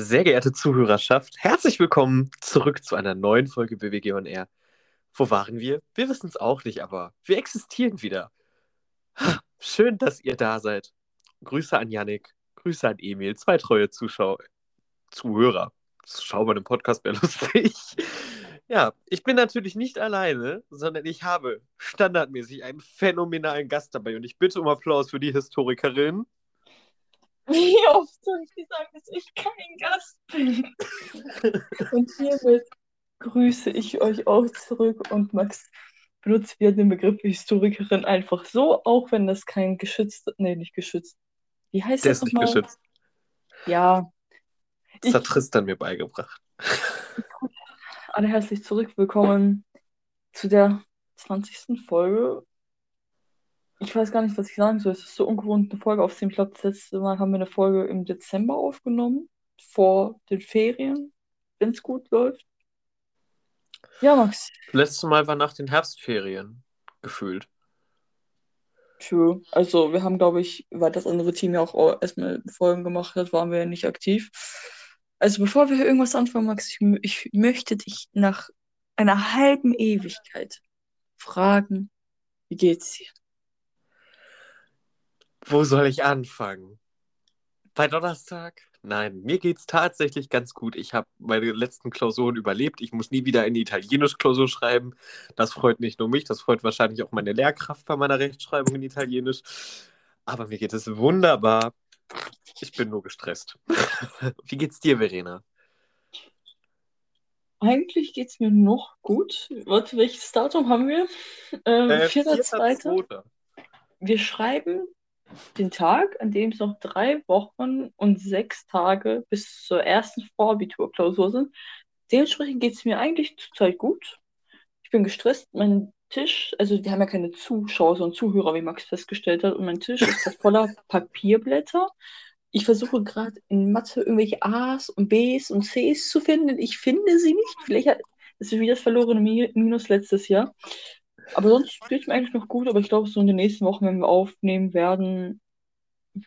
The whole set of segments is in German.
Sehr geehrte Zuhörerschaft, herzlich willkommen zurück zu einer neuen Folge BWG on Air. Wo waren wir? Wir wissen es auch nicht, aber wir existieren wieder. Schön, dass ihr da seid. Grüße an Yannick, Grüße an Emil, zwei treue Zuschauer, Zuhörer. Zuschauer im Podcast wäre lustig. Ja, ich bin natürlich nicht alleine, sondern ich habe standardmäßig einen phänomenalen Gast dabei und ich bitte um Applaus für die Historikerin. Wie oft soll ich dir sagen, dass ich kein Gast bin? und hiermit grüße ich euch auch zurück und Max benutzt wieder den Begriff Historikerin einfach so, auch wenn das kein geschützt, nee, nicht geschützt. Wie heißt Der das ist nicht nochmal? geschützt. Ja, Das hat Tristan mir beigebracht. alle herzlich zurück. Willkommen zu der 20. Folge. Ich weiß gar nicht, was ich sagen soll. Es ist so ungewohnt, eine Folge aufzunehmen. Ich glaube, das letzte Mal haben wir eine Folge im Dezember aufgenommen, vor den Ferien, wenn es gut läuft. Ja, Max, Letztes Mal war nach den Herbstferien gefühlt. true. Also, wir haben, glaube ich, weil das andere Team ja auch erstmal Folgen gemacht hat, waren wir ja nicht aktiv. Also, bevor wir hier irgendwas anfangen, Max, ich, ich möchte dich nach einer halben Ewigkeit fragen, wie geht's dir? Wo soll ich anfangen? Bei Donnerstag? Nein, mir geht's tatsächlich ganz gut. Ich habe meine letzten Klausuren überlebt. Ich muss nie wieder eine Italienisch-Klausur schreiben. Das freut nicht nur mich, das freut wahrscheinlich auch meine Lehrkraft bei meiner Rechtschreibung in Italienisch. Aber mir geht es wunderbar. Ich bin nur gestresst. Wie geht's dir, Verena? Eigentlich geht's mir noch gut. Warte, welches Datum haben wir? Ähm, Äh, 4.2. 4.2.. Wir schreiben den Tag, an dem es noch drei Wochen und sechs Tage bis zur ersten Vorabiturklausur sind. Dementsprechend geht es mir eigentlich zurzeit gut. Ich bin gestresst. Mein Tisch, also wir haben ja keine Zuschauer, sondern Zuhörer, wie Max festgestellt hat. Und mein Tisch ist voller Papierblätter. Ich versuche gerade in Mathe irgendwelche A's und B's und C's zu finden. Ich finde sie nicht. Vielleicht hat, das ist wie das verlorene Mi- Minus letztes Jahr. Aber sonst geht es mir eigentlich noch gut, aber ich glaube, so in den nächsten Wochen, wenn wir aufnehmen werden,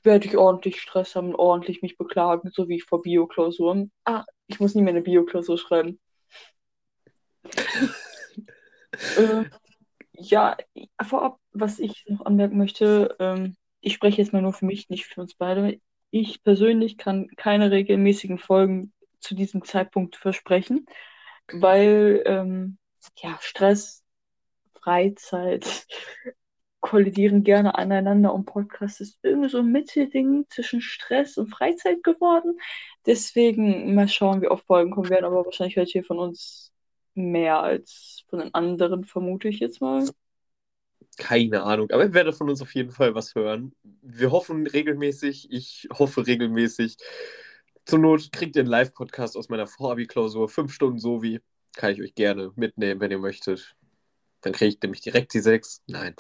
werde ich ordentlich Stress haben und ordentlich mich beklagen, so wie vor Bioklausuren. Ah, ich muss nie mehr eine Bioklausur schreiben. Äh, ja, vorab, was ich noch anmerken möchte, ähm, ich spreche jetzt mal nur für mich, nicht für uns beide. Ich persönlich kann keine regelmäßigen Folgen zu diesem Zeitpunkt versprechen, weil ähm, ja, Stress, Freizeit kollidieren gerne aneinander und Podcast ist irgendwie so ein Mittelding zwischen Stress und Freizeit geworden. Deswegen mal schauen, wie oft Folgen kommen werden, aber wahrscheinlich hört ihr von uns mehr als von den anderen, vermute ich jetzt mal. Keine Ahnung, aber ich werde von uns auf jeden Fall was hören. Wir hoffen regelmäßig, ich hoffe regelmäßig. Zur Not kriegt ihr einen Live-Podcast aus meiner Vorabi-Klausur. Fünf Stunden so wie. Kann ich euch gerne mitnehmen, wenn ihr möchtet. Dann kriege ich nämlich direkt die sechs. Nein.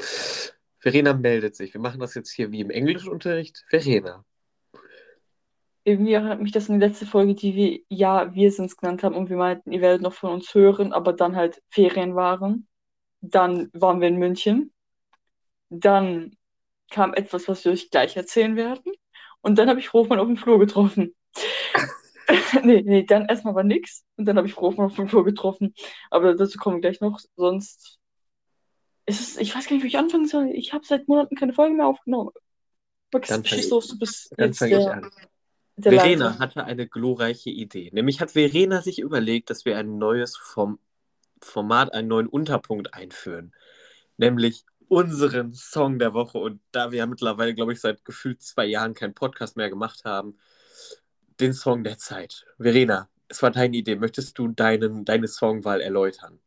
Verena meldet sich. Wir machen das jetzt hier wie im Englischunterricht. Verena. Irgendwie erinnert mich das an die letzte Folge, die wir Ja, wir sind's genannt haben und wir meinten, ihr werdet noch von uns hören, aber dann halt Ferien waren. Dann waren wir in München. Dann kam etwas, was wir euch gleich erzählen werden. Und dann habe ich Roman auf dem Flur getroffen. nee, nee, dann erstmal war nix. Und dann habe ich Roman auf dem Flur getroffen. Aber dazu kommen wir gleich noch. Sonst ist ich weiß gar nicht, wo ich anfangen soll. Ich habe seit Monaten keine Folge mehr aufgenommen. Max, Dann schieß ich- los, du bist Dann jetzt fange ich der, an. der Verena Leiter. hatte eine glorreiche Idee. Nämlich hat Verena sich überlegt, dass wir ein neues Form Format, einen neuen Unterpunkt einführen. Nämlich unseren Song der Woche. Und da wir ja mittlerweile, glaube ich, seit gefühlt zwei Jahren keinen Podcast mehr gemacht haben, den Song der Zeit. Verena, es war deine Idee. Möchtest du deinen, deine Songwahl erläutern?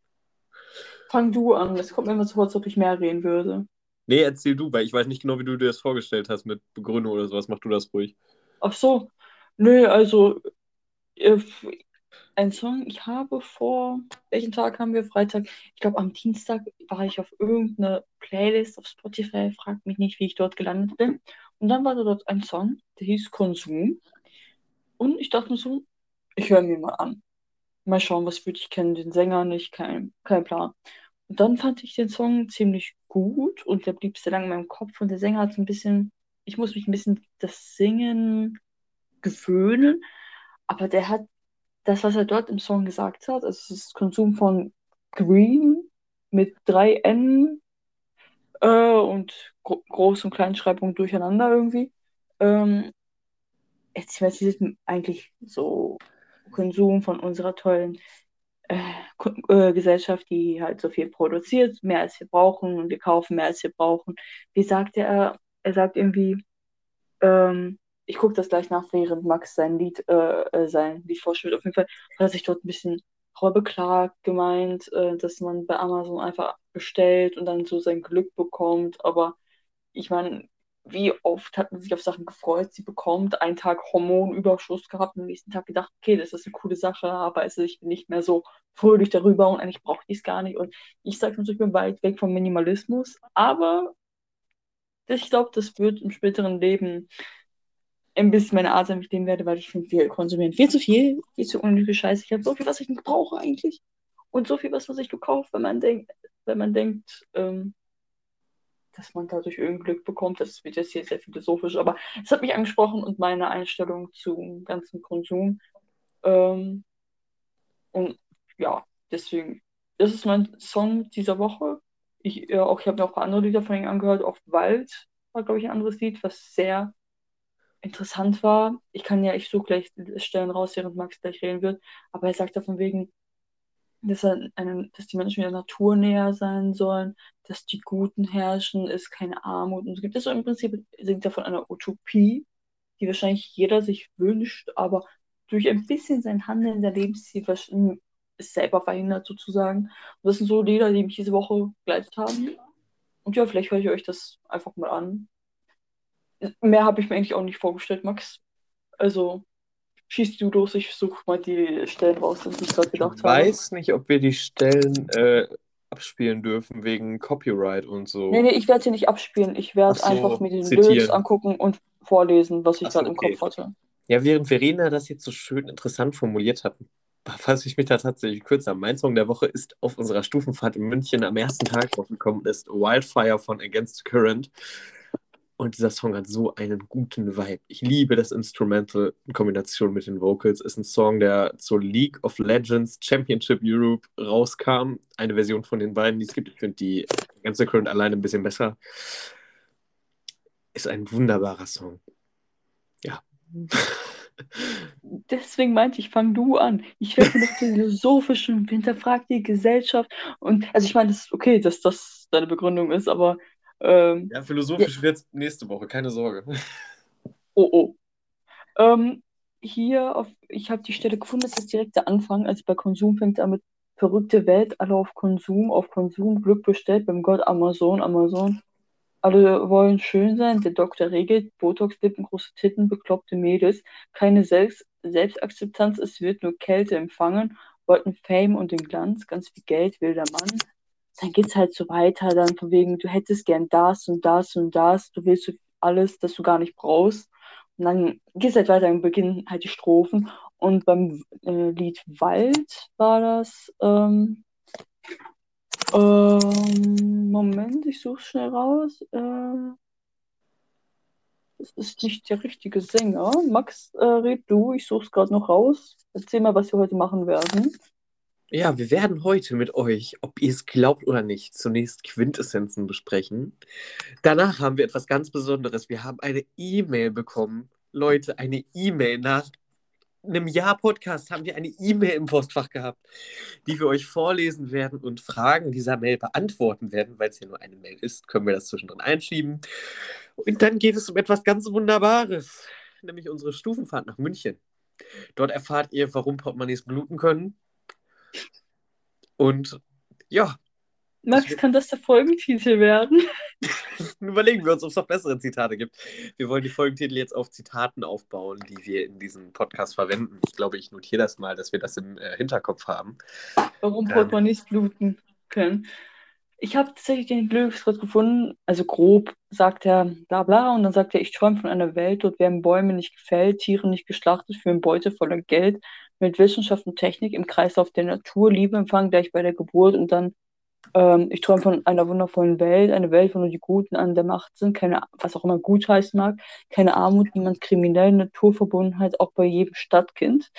Fang du an. Es kommt mir immer so vor, als ob ich mehr reden würde. Nee, erzähl du, weil ich weiß nicht genau, wie du dir das vorgestellt hast mit Begründung oder sowas. Mach du das ruhig. Ach so. Nö, also äh, ein Song, ich habe vor, welchen Tag haben wir? Freitag. Ich glaube, am Dienstag war ich auf irgendeine Playlist auf Spotify. Fragt mich nicht, wie ich dort gelandet bin. Und dann war da dort ein Song, der hieß Konsum. Und ich dachte mir so, ich höre mir mal an. Mal schauen, was würde ich kennen, den Sänger nicht, kein, kein Plan. Und dann fand ich den Song ziemlich gut und der blieb sehr lange in meinem Kopf und der Sänger hat so ein bisschen, ich muss mich ein bisschen das Singen gewöhnen, Aber der hat das, was er dort im Song gesagt hat, also ist Konsum von Green mit drei N äh, und Gro Groß- und Kleinschreibung durcheinander irgendwie. Ähm, jetzt weiß ich eigentlich so Konsum von unserer tollen äh, äh, Gesellschaft, die halt so viel produziert, mehr als wir brauchen und wir kaufen mehr als wir brauchen. Wie sagt er? Er sagt irgendwie, ähm, ich gucke das gleich nach, während Max sein Lied, äh, äh sein Lied vorspielt. Auf jeden Fall hat er sich dort ein bisschen beklagt, gemeint, äh, dass man bei Amazon einfach bestellt und dann so sein Glück bekommt. Aber ich meine, wie oft hat man sich auf Sachen gefreut, sie bekommt, einen Tag Hormonüberschuss gehabt, am nächsten Tag gedacht, okay, das ist eine coole Sache, aber also ich bin nicht mehr so fröhlich darüber und eigentlich brauche ich es gar nicht. Und ich sage natürlich, ich bin weit weg vom Minimalismus, aber ich glaube, das wird im späteren Leben ein bisschen meine Art sein, wie ich leben werde, weil ich finde, wir konsumieren viel zu viel, viel zu unnötige Scheiße. Ich habe so viel, was ich nicht brauche eigentlich. Und so viel, was man sich gekauft, wenn man denkt, wenn man denkt, ähm, dass man dadurch irgendein Glück bekommt. Das wird jetzt hier sehr philosophisch, aber es hat mich angesprochen und meine Einstellung zum ganzen Konsum. Ähm, und ja, deswegen, das ist mein Song dieser Woche. Ich, äh, auch, ich habe mir auch ein paar andere Lieder von ihm angehört. Auf Wald war, glaube ich, ein anderes Lied, was sehr interessant war. Ich kann ja, ich suche gleich Stellen raus, während Max gleich reden wird. Aber er sagt davon wegen, dass, er eine, dass die Menschen wieder naturnäher sein sollen, dass die Guten herrschen, es keine Armut und so gibt. Das so im Prinzip singt er von einer Utopie, die wahrscheinlich jeder sich wünscht, aber durch ein bisschen sein Handeln, der Lebensstil ist selber verhindert sozusagen. Und das sind so Lieder, die mich diese Woche begleitet haben. Und ja, vielleicht höre ich euch das einfach mal an. Mehr habe ich mir eigentlich auch nicht vorgestellt, Max. Also, schießt du los, ich suche mal die Stellen raus, die ich gerade gedacht habe. Ich weiß nicht, ob wir die Stellen äh, abspielen dürfen wegen Copyright und so. Nee, nee, ich werde sie nicht abspielen. Ich werde so, einfach mir den Lyrics angucken und vorlesen, was ich gerade okay. im Kopf hatte. Ja, während Verena das jetzt so schön interessant formuliert hat, fasse ich mich da tatsächlich kürzer. Mein Song der Woche ist auf unserer Stufenfahrt in München am ersten Tag aufgekommen, ist Wildfire von Against Current. Und dieser Song hat so einen guten Vibe. Ich liebe das Instrumental in Kombination mit den Vocals. Ist ein Song, der zur League of Legends Championship Europe rauskam. Eine Version von den beiden, die es gibt. Ich finde die ganze Current alleine ein bisschen besser. Ist ein wunderbarer Song. Ja. Deswegen meinte ich, fang du an. Ich werde mit philosophisch und hinterfrag die Gesellschaft. Und also ich meine, das ist okay, dass das deine Begründung ist, aber ähm, ja, philosophisch ja. wird es nächste Woche, keine Sorge. Oh, oh. Ähm, hier, auf, ich habe die Stelle gefunden, das ist direkt der Anfang. Also bei Konsum fängt er mit verrückte Welt, alle auf Konsum, auf Konsum, Glück bestellt beim Gott Amazon, Amazon. Alle wollen schön sein, der Doktor regelt, Botox, Lippen, große Titten, bekloppte Mädels, keine Selbst Selbstakzeptanz, es wird nur Kälte empfangen, wollten Fame und den Glanz, ganz viel Geld will der Mann, dann geht es halt so weiter, dann von wegen, du hättest gern das und das und das, du willst alles, das du gar nicht brauchst. Und dann geht es halt weiter, dann beginnen halt die Strophen. Und beim äh, Lied Wald war das, ähm, ähm, Moment, ich suche schnell raus. Äh, das ist nicht der richtige Sänger. Max, äh, red du, ich suche es gerade noch raus. Erzähl mal, was wir heute machen werden. Ja, wir werden heute mit euch, ob ihr es glaubt oder nicht, zunächst Quintessenzen besprechen. Danach haben wir etwas ganz Besonderes. Wir haben eine E-Mail bekommen. Leute, eine E-Mail. Nach einem Jahr Podcast haben wir eine E-Mail im Postfach gehabt, die wir euch vorlesen werden und Fragen dieser Mail beantworten werden. Weil es ja nur eine Mail ist, können wir das zwischendrin einschieben. Und dann geht es um etwas ganz Wunderbares, nämlich unsere Stufenfahrt nach München. Dort erfahrt ihr, warum Portemonnaies bluten können und ja. Max, das kann das der Folgentitel werden? Überlegen wir uns, ob es noch bessere Zitate gibt. Wir wollen die Folgentitel jetzt auf Zitaten aufbauen, die wir in diesem Podcast verwenden. Ich glaube, ich notiere das mal, dass wir das im äh, Hinterkopf haben. Warum ähm, man nicht bluten können. Ich habe tatsächlich den Glücksgott gefunden. Also grob sagt er bla bla und dann sagt er, ich träume von einer Welt, dort werden Bäume nicht gefällt, Tiere nicht geschlachtet für ein Beute voller Geld, mit Wissenschaft und Technik im Kreislauf der Natur, Liebe empfangen gleich bei der Geburt und dann Ähm, ich träume von einer wundervollen Welt, eine Welt, wo nur die Guten an der Macht sind, keine, was auch immer gut heißen mag, keine Armut, niemand kriminell, Naturverbundenheit, auch bei jedem Stadtkind.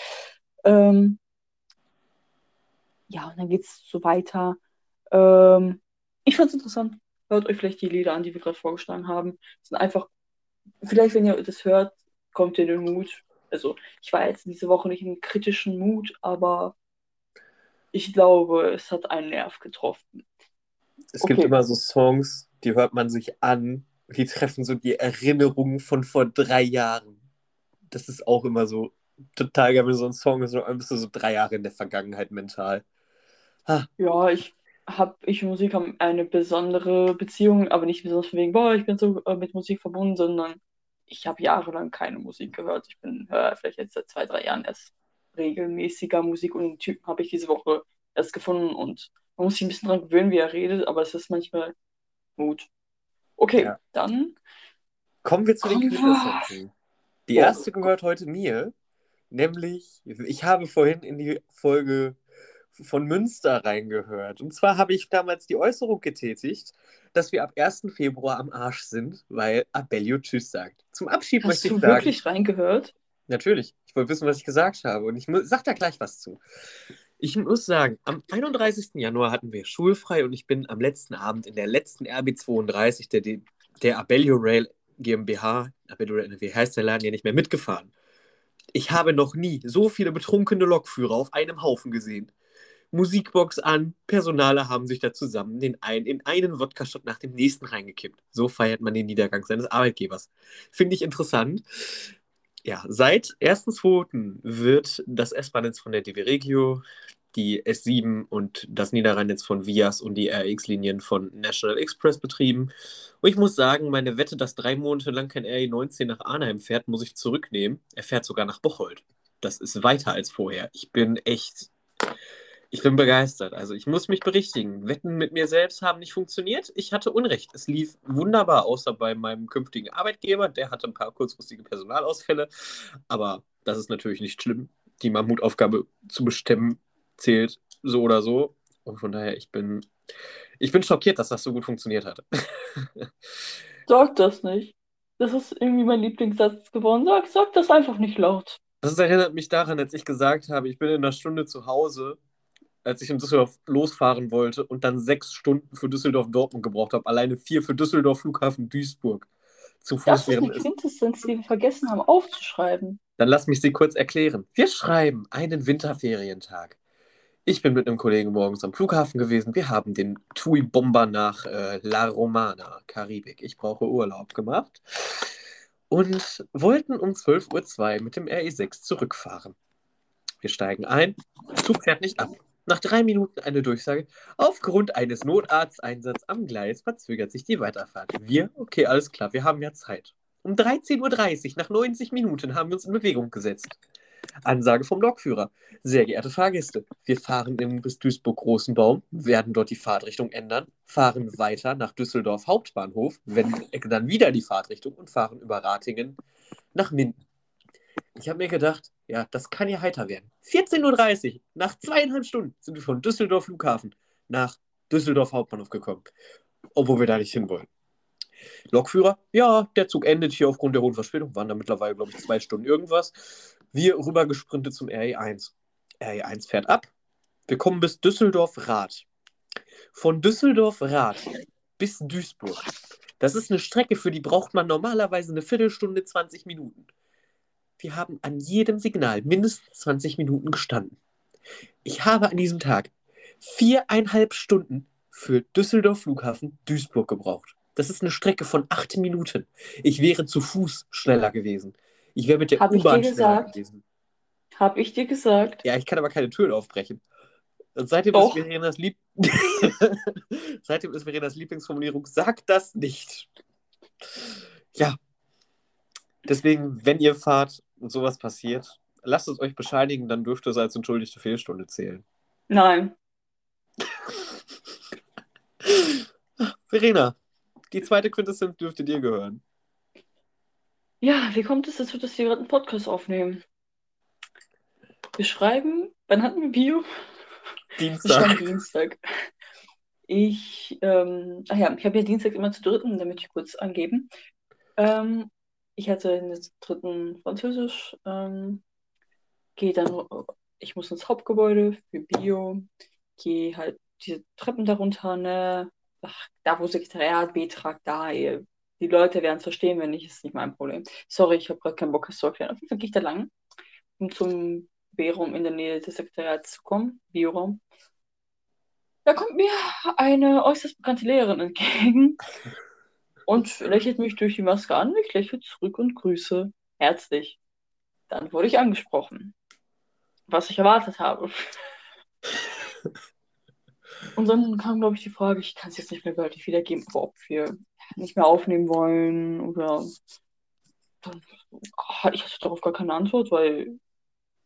Ähm, ja, und dann geht es so weiter. Ähm, ich fand es interessant. Hört euch vielleicht die Lieder an, die wir gerade vorgeschlagen haben. Es sind einfach, vielleicht, wenn ihr das hört, kommt ihr in den Mut. Also, ich war jetzt diese Woche nicht im kritischen Mut, aber ich glaube, es hat einen Nerv getroffen. Es gibt Okay. immer so Songs, die hört man sich an, die treffen so die Erinnerungen von vor drei Jahren. Das ist auch immer so total geil, wenn so ein Song ist, dann bist du so drei Jahre in der Vergangenheit mental. Ha, Ja, ich habe, ich und Musik haben eine besondere Beziehung, aber nicht besonders von wegen, boah, ich bin so äh, mit Musik verbunden, sondern ich habe jahrelang keine Musik gehört. Ich bin höre vielleicht jetzt seit zwei, drei Jahren erst regelmäßiger Musik und den Typen habe ich diese Woche erst gefunden und man muss sich ein bisschen dran gewöhnen, wie er redet, aber es ist manchmal Mut. Okay, Ja. dann Kommen wir zu den Quintessenzen. Die Oh erste gehört heute mir, nämlich, ich habe vorhin in die Folge von Münster reingehört. Und zwar habe ich damals die Äußerung getätigt, dass wir ab 1. Februar am Arsch sind, weil Abellio Tschüss sagt. Zum Abschied hast möchte du ich sagen. wirklich reingehört? Natürlich. Ich wollte wissen, was ich gesagt habe. Und ich mu- sag da gleich was zu. Ich muss sagen, am 31. Januar hatten wir schulfrei und ich bin am letzten Abend in der letzten RB32 der, der Abellio Rail GmbH, Abellio Rail, wie heißt der Laden ja nicht mehr, mitgefahren. Ich habe noch nie so viele betrunkene Lokführer auf einem Haufen gesehen. Musikbox an, Personale haben sich da zusammen den einen, in einen Wodka-Shot nach dem nächsten reingekippt. So feiert man den Niedergang seines Arbeitgebers. Finde ich interessant. Ja, seit 1.2. wird das S-Bahn-Netz von der DB Regio, die S7 und das Niederrhein-Netz von Vias und die RX-Linien von National Express betrieben. Und ich muss sagen, meine Wette, dass drei Monate lang kein RE19 nach Arnheim fährt, muss ich zurücknehmen. Er fährt sogar nach Bocholt. Das ist weiter als vorher. Ich bin echt, ich bin begeistert. Also ich muss mich berichtigen. Wetten mit mir selbst haben nicht funktioniert. Ich hatte Unrecht. Es lief wunderbar, außer bei meinem künftigen Arbeitgeber. Der hatte ein paar kurzfristige Personalausfälle. Aber das ist natürlich nicht schlimm. Die Mammutaufgabe zu bestimmen zählt so oder so. Und von daher, ich bin, ich bin schockiert, dass das so gut funktioniert hat. Sag das nicht. Das ist irgendwie mein Lieblingssatz geworden. Sag, sag das einfach nicht laut. Das erinnert mich daran, als ich gesagt habe, ich bin in einer Stunde zu Hause, als ich in Düsseldorf losfahren wollte und dann sechs Stunden für Düsseldorf-Dortmund gebraucht habe. Alleine vier für Düsseldorf, Flughafen, Duisburg. Zu Fuß Das ist die es. Quintessenz, die wir vergessen haben aufzuschreiben. Dann lass mich sie kurz erklären. Wir schreiben einen Winterferientag. Ich bin mit einem Kollegen morgens am Flughafen gewesen. Wir haben den TUI Bomber nach äh, La Romana, Karibik. Ich brauche Urlaub gemacht. Und wollten um 12.02 Uhr mit dem RE6 zurückfahren. Wir steigen ein. Zug fährt nicht ab. Nach drei Minuten eine Durchsage. Aufgrund eines Notarzteinsatzes am Gleis verzögert sich die Weiterfahrt. Wir, okay, alles klar, wir haben ja Zeit. Um 13.30 Uhr, nach 90 Minuten, haben wir uns in Bewegung gesetzt. Ansage vom Lokführer. Sehr geehrte Fahrgäste, wir fahren in bis Duisburg-Großenbaum, werden dort die Fahrtrichtung ändern, fahren weiter nach Düsseldorf Hauptbahnhof, wenden dann wieder die Fahrtrichtung und fahren über Ratingen nach Minden. Ich habe mir gedacht, ja, das kann ja heiter werden. 14.30 Uhr, nach zweieinhalb Stunden sind wir von Düsseldorf Flughafen nach Düsseldorf Hauptbahnhof gekommen, obwohl wir da nicht hinwollen. Lokführer, ja, der Zug endet hier aufgrund der hohen Verspätung, waren da mittlerweile, glaube ich, zwei Stunden irgendwas. Wir rübergesprintet zum RE1. RE1 fährt ab. Wir kommen bis Düsseldorf-Rath. Von Düsseldorf-Rath bis Duisburg. Das ist eine Strecke, für die braucht man normalerweise eine Viertelstunde, 20 Minuten. Wir haben an jedem Signal mindestens 20 Minuten gestanden. Ich habe an diesem Tag viereinhalb Stunden für Düsseldorf Flughafen Duisburg gebraucht. Das ist eine Strecke von acht Minuten. Ich wäre zu Fuß schneller gewesen. Ich wäre mit der U-Bahn schneller gewesen. Hab ich dir gesagt. Ja, ich kann aber keine Türen aufbrechen. Und seitdem Doch. ist Verenas Lieb seitdem ist Verenas Lieblingsformulierung, sag das nicht. Ja. Deswegen, wenn ihr fahrt sowas passiert, lasst es euch bescheinigen, dann dürft ihr es als entschuldigte Fehlstunde zählen. Nein. Verena, die zweite Quintessenz dürfte dir gehören. Ja, wie kommt es dazu, dass wir gerade einen Podcast aufnehmen? Wir schreiben, wann hatten wir Bio? Dienstag. Dienstag. Ich, ähm, ach ja, ich habe ja Dienstag immer zu dritten, damit ich kurz angeben. Ähm, ich hatte in der dritten Französisch, ähm, gehe dann, ich muss ins Hauptgebäude für Bio, gehe halt diese Treppen darunter, ne? Ach, da wo Sekretariat, B-Trag, da, ey. die Leute werden es verstehen, wenn nicht, ist nicht mein Problem. Sorry, ich habe gerade keinen Bock, das zu erklären. Auf jeden Fall gehe ich da lang, um zum B-Raum in der Nähe des Sekretariats zu kommen, Bioraum. Da kommt mir eine äußerst bekannte Lehrerin entgegen und lächelt mich durch die Maske an. Ich lächle zurück und grüße herzlich. Dann wurde ich angesprochen, was ich erwartet habe. Und dann kam, glaube ich, die Frage, ich kann es jetzt nicht mehr wörtlich wiedergeben, aber ob wir nicht mehr aufnehmen wollen oder. Dann, oh, ich hatte darauf gar keine Antwort, weil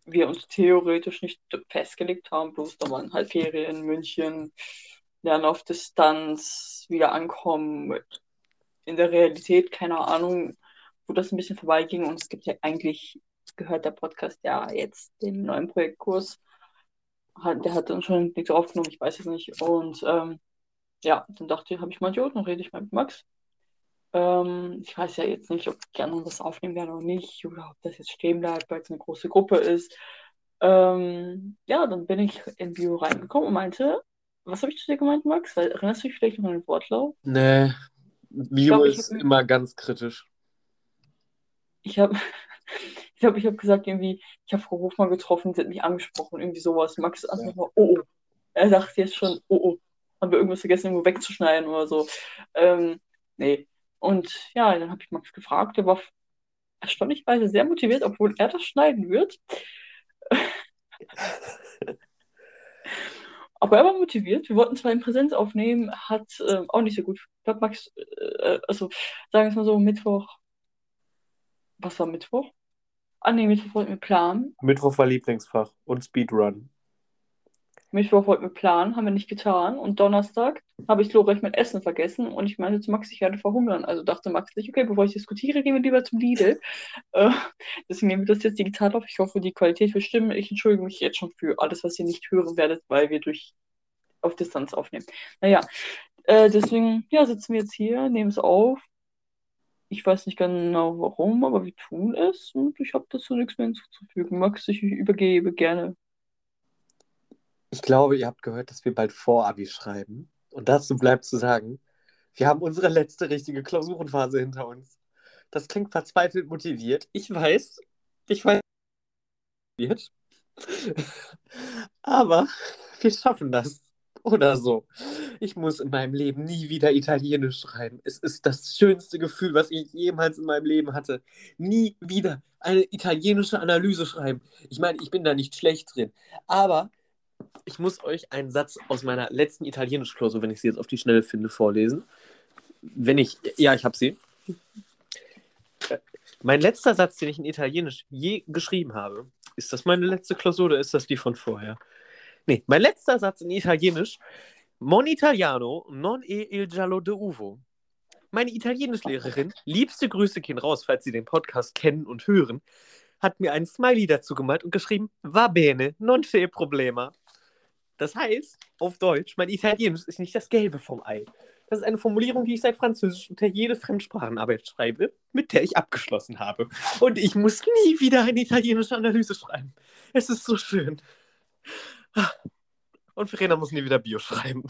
wir uns theoretisch nicht festgelegt haben, bloß da waren halt Ferien in München, lernen auf Distanz, wieder ankommen, in der Realität, keine Ahnung, wo das ein bisschen vorbeiging und es gibt ja eigentlich, gehört der Podcast ja jetzt den neuen Projektkurs, der hat dann schon nichts aufgenommen, ich weiß es nicht und ähm, ja, dann dachte ich, habe ich mal Idiot, dann rede ich mal mit Max. Ähm, ich weiß ja jetzt nicht, ob die anderen das aufnehmen werden oder nicht, oder ob das jetzt stehen bleibt, weil es eine große Gruppe ist. Ähm, ja, dann bin ich in Bio reingekommen und meinte, was habe ich zu dir gemeint, Max? Weil, erinnerst du dich vielleicht noch an den Wortlaut? Nee, Ich ist immer ganz kritisch. Ich habe, ich glaube, ich habe gesagt irgendwie, ich habe Frau Hofmann getroffen, sie hat mich angesprochen, irgendwie sowas. Max ist einfach mal, oh, oh. Er sagt jetzt schon, oh, oh. Haben wir irgendwas vergessen, irgendwo wegzuschneiden oder so. Ähm, nee. Und ja, dann habe ich Max gefragt, der war erstaunlicherweise sehr motiviert, obwohl er das schneiden wird. Aber er war motiviert. Wir wollten zwar in Präsenz aufnehmen, hat ähm, auch nicht so gut. Ich glaube, Max, äh, also sagen wir es mal so, Mittwoch. Was war Mittwoch? Ah, nee, Mittwoch wollten wir planen. Mittwoch war Lieblingsfach und Speedrun. Mittwoch wollten wir planen, haben wir nicht getan. Und Donnerstag habe ich glorreich mein Essen vergessen und ich meinte zu Max, ich werde verhungern. Also dachte Max sich, okay, bevor ich diskutiere, gehen wir lieber zum Lidl. Äh, deswegen nehmen wir das jetzt digital auf. Ich hoffe, die Qualität wird stimmen. Ich entschuldige mich jetzt schon für alles, was ihr nicht hören werdet, weil wir durch auf Distanz aufnehmen. Naja, äh, deswegen, ja, sitzen wir jetzt hier, nehmen es auf. Ich weiß nicht genau warum, aber wir tun es und ich habe dazu nichts mehr hinzuzufügen. Max, ich übergebe gerne. Ich glaube, ihr habt gehört, dass wir bald Vorabi schreiben. Und dazu bleibt zu sagen, wir haben unsere letzte richtige Klausurenphase hinter uns. Das klingt verzweifelt motiviert. Ich weiß, ich weiß, wird. Aber wir schaffen das. Oder so. Ich muss in meinem Leben nie wieder Italienisch schreiben. Es ist das schönste Gefühl, was ich jemals in meinem Leben hatte. Nie wieder eine italienische Analyse schreiben. Ich meine, ich bin da nicht schlecht drin. Aber ich muss euch einen Satz aus meiner letzten Italienisch-Klausur, wenn ich sie jetzt auf die Schnelle finde, vorlesen. Wenn ich, ja, ich habe sie. Äh, Mein letzter Satz, den ich in Italienisch je geschrieben habe, ist das meine letzte Klausur oder ist das die von vorher? Nee, mein letzter Satz in Italienisch, Mon Italiano non è il giallo de uvo. Meine Italienischlehrerin, liebste Grüße gehen raus, falls Sie den Podcast kennen und hören, hat mir einen Smiley dazu gemalt und geschrieben, va bene, non c'è problema. Das heißt, auf Deutsch, mein Italienisch ist nicht das Gelbe vom Ei. Das ist eine Formulierung, die ich seit Französisch unter jede Fremdsprachenarbeit schreibe, mit der ich abgeschlossen habe. Und ich muss nie wieder eine italienische Analyse schreiben. Es ist so schön. Und Verena muss nie wieder Bio schreiben.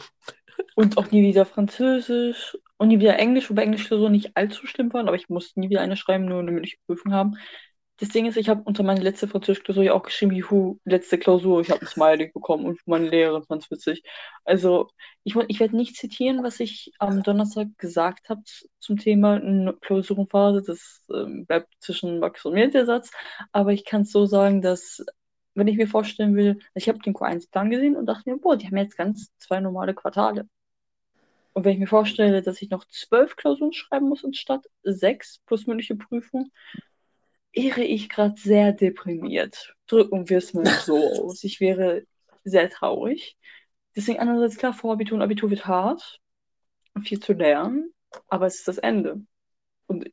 Und auch nie wieder Französisch und nie wieder Englisch, wobei Englischklausuren nicht allzu schlimm waren, aber ich musste nie wieder eine schreiben, nur damit ich Prüfung haben. Das Ding ist, ich habe unter meine letzte Französischklausur ja auch geschrieben, juhu, letzte Klausur, ich habe ein Smiley bekommen und meine Lehrerin fand es witzig. Also, ich, ich werde nicht zitieren, was ich am Donnerstag gesagt habe zum Thema Klausurenphase. Das ähm, bleibt zwischen Max und mir der Satz. Aber ich kann es so sagen, dass, wenn ich mir vorstellen will, ich habe den Q1-Plan gesehen und dachte mir, boah, die haben jetzt ganz zwei normale Quartale. Und wenn ich mir vorstelle, dass ich noch zwölf Klausuren schreiben muss anstatt sechs plus mündliche Prüfung, wäre ich gerade sehr deprimiert. Drücken wir es mal so aus. Ich wäre sehr traurig. Deswegen einerseits klar, Vorabitur und Abitur wird hart viel zu lernen, aber es ist das Ende. Und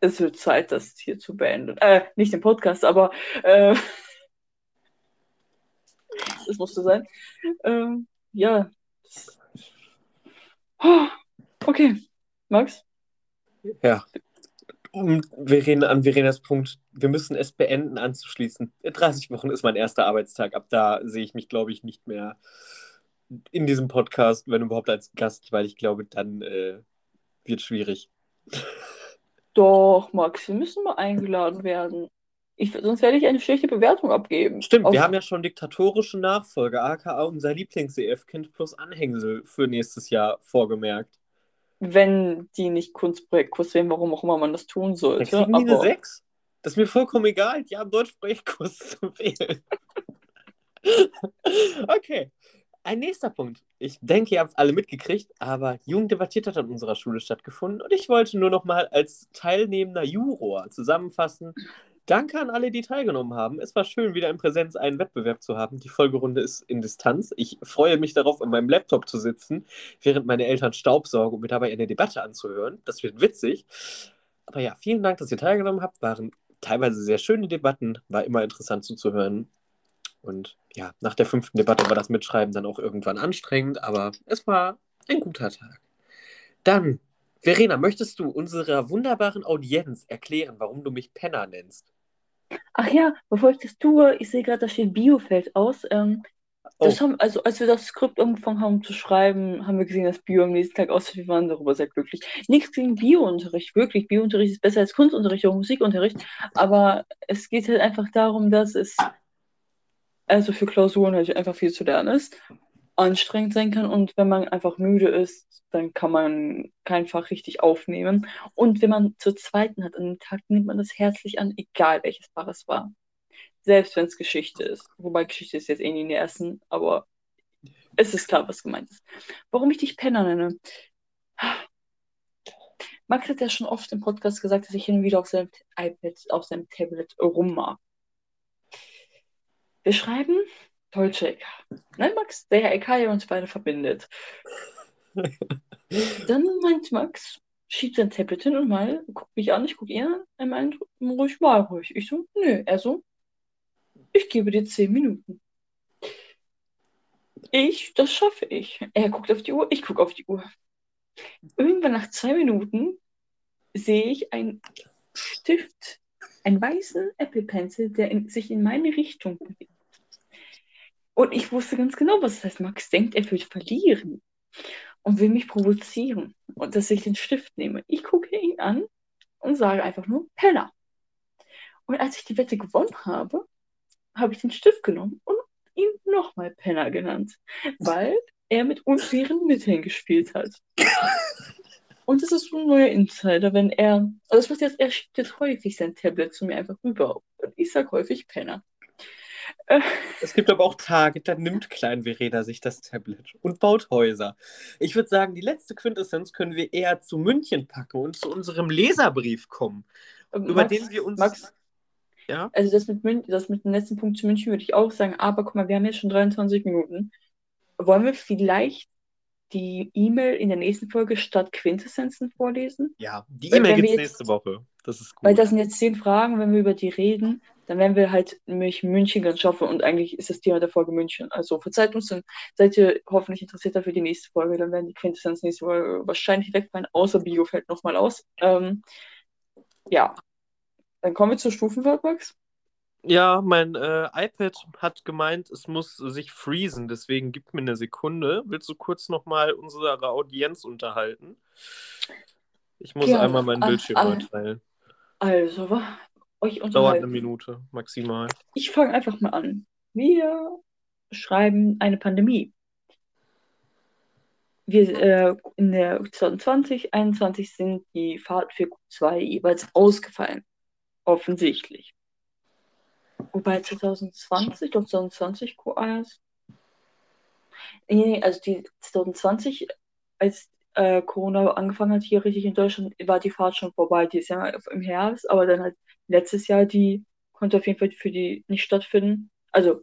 es wird Zeit, das hier zu beenden. Äh, nicht den Podcast, aber äh, das musste sein. Ähm, ja, Okay, Max? Ja. Um Verena, an Verenas Punkt, wir müssen es beenden, anzuschließen. In 30 Wochen ist mein erster Arbeitstag. Ab da sehe ich mich, glaube ich, nicht mehr in diesem Podcast, wenn überhaupt als Gast, weil ich glaube, dann äh, wird schwierig. Doch, Max, wir müssen mal eingeladen werden. Ich, sonst werde ich eine schlechte Bewertung abgeben. Stimmt, Auf- wir haben ja schon diktatorische Nachfolge, aka unser Lieblings-EF-Kind plus Anhängsel für nächstes Jahr vorgemerkt. Wenn die nicht Kunstprojektkurs wählen, warum auch immer man das tun Dann sollte. kriegen die eine aber 6. Das ist mir vollkommen egal, die haben Deutschprojektkurs zu wählen. okay. Ein nächster Punkt. Ich denke, ihr habt es alle mitgekriegt, aber Jugenddebattiert hat an unserer Schule stattgefunden und ich wollte nur noch mal als teilnehmender Juror zusammenfassen. Danke an alle, die teilgenommen haben. Es war schön, wieder in Präsenz einen Wettbewerb zu haben. Die Folgerunde ist in Distanz. Ich freue mich darauf, an meinem Laptop zu sitzen, während meine Eltern Staubsaugen, um mir dabei eine Debatte anzuhören. Das wird witzig. Aber ja, vielen Dank, dass ihr teilgenommen habt. Waren teilweise sehr schöne Debatten. War immer interessant zuzuhören. Und ja, nach der fünften Debatte war das Mitschreiben dann auch irgendwann anstrengend, aber es war ein guter Tag. Dann, Verena, möchtest du unserer wunderbaren Audienz erklären, warum du mich Penner nennst? Ach ja, bevor ich das tue, ich sehe gerade, da steht Biofeld aus. Ähm, das Oh. haben, also als wir das Skript angefangen haben zu schreiben, haben wir gesehen, dass Bio am nächsten Tag aussieht. Wir waren darüber sehr glücklich. Nichts gegen Biounterricht, wirklich. Biounterricht ist besser als Kunstunterricht oder Musikunterricht. Aber es geht halt einfach darum, dass es also für Klausuren halt einfach viel zu lernen ist, anstrengend sein kann und wenn man einfach müde ist, dann kann man kein Fach richtig aufnehmen. Und wenn man zur zweiten hat an dem Tag, nimmt man das herzlich an, egal welches Fach es war. Selbst wenn es Geschichte ist. Wobei Geschichte ist jetzt eh nie in der ersten, aber es ist klar, was gemeint ist. Warum ich dich Penner nenne? Max hat ja schon oft im Podcast gesagt, dass ich hin und wieder auf seinem iPad, auf seinem Tablet rummache. Wir schreiben deutsche EK. Nein, Max, der EK, der uns beide verbindet. Dann meint Max, schiebt sein Tablet hin und mal, guckt mich an, ich gucke ihn an, er meint, ruhig mal ruhig. Ich so, nö, er so, ich gebe dir zehn Minuten. Ich, das schaffe ich. Er guckt auf die Uhr, ich gucke auf die Uhr. Irgendwann nach zwei Minuten sehe ich einen Stift, einen weißen Apple Pencil, der in, sich in meine Richtung bewegt. Und ich wusste ganz genau, was das heißt. Max denkt, er wird verlieren und will mich provozieren und dass ich den Stift nehme. Ich gucke ihn an und sage einfach nur Penner. Und als ich die Wette gewonnen habe, habe ich den Stift genommen und ihn nochmal Penner genannt, weil er mit unfairen Mitteln gespielt hat. Und das ist so ein neuer Insider, wenn er, also das passiert, er schiebt jetzt häufig sein Tablet zu mir einfach rüber. Und ich sage häufig Penner. Es gibt aber auch Tage, da nimmt Klein Verena sich das Tablet und baut Häuser. Ich würde sagen, die letzte Quintessenz können wir eher zu München packen und zu unserem Leserbrief kommen, über Max, den wir uns. Max, Ja? also das mit, Mün das mit dem letzten Punkt zu München würde ich auch sagen, aber guck mal, wir haben jetzt schon 23 Minuten. Wollen wir vielleicht die E-Mail in der nächsten Folge statt Quintessenzen vorlesen? Ja, die Weil E-Mail gibt es nächste Woche. Das ist Weil gut. das sind jetzt zehn Fragen, wenn wir über die reden, dann werden wir halt nämlich München ganz schaffen und eigentlich ist das Thema der Folge München. Also verzeiht uns, dann seid ihr hoffentlich interessierter für die nächste Folge, dann werden die Quintessenz nächste Folge wahrscheinlich wegfallen, außer Bio fällt nochmal aus. Ähm, ja, dann kommen wir zur Stufenfahrt, Max. Ja, mein äh, iPad hat gemeint, es muss sich freezen, deswegen gib mir eine Sekunde. Willst du kurz nochmal unsere Audienz unterhalten? Ich muss Gerne. einmal meinen Bildschirm ah. mal teilen. Also, euch Dauert eine unterhalten. Minute maximal. Ich fange einfach mal an. Wir schreiben eine Pandemie. Wir, äh, in der 2020, 21 sind die Fahrten für Q2 jeweils ausgefallen. Offensichtlich. Wobei 2020, doch 2020 Q1. Nee, nee, also die 2020, als äh, Corona angefangen hat, hier richtig in Deutschland, war die Fahrt schon vorbei. Die ist ja im Herbst, aber dann halt letztes Jahr, die konnte auf jeden Fall für die nicht stattfinden. Also,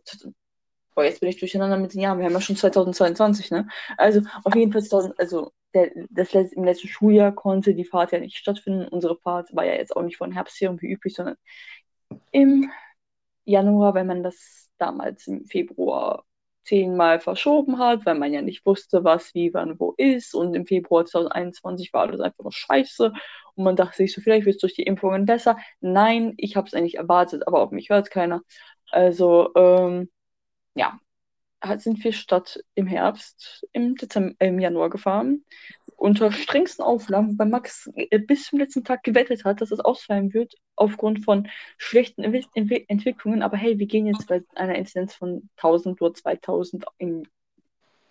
boah, jetzt bin ich durcheinander mit den Jahren. Wir haben ja schon 2022, ne? Also, auf jeden Fall, 2000, also der, das letzte, im letzten Schuljahr konnte die Fahrt ja nicht stattfinden. Unsere Fahrt war ja jetzt auch nicht von Herbstferien wie üblich, sondern im Januar, wenn man das damals im Februar zehnmal verschoben hat, weil man ja nicht wusste, was, wie, wann, wo ist. Und im Februar 2021 war alles einfach nur scheiße. Und man dachte sich so, vielleicht wird es durch die Impfungen besser. Nein, ich habe es eigentlich erwartet, aber auf mich hört keiner. Also, ähm, ja, sind wir statt im Herbst im, Dezember, im Januar gefahren. Unter strengsten Auflagen, weil Max äh, bis zum letzten Tag gewettet hat, dass es ausfallen wird, aufgrund von schlechten Entwick Entwicklungen. Aber hey, wir gehen jetzt bei einer Inzidenz von 1000 oder 2000 in,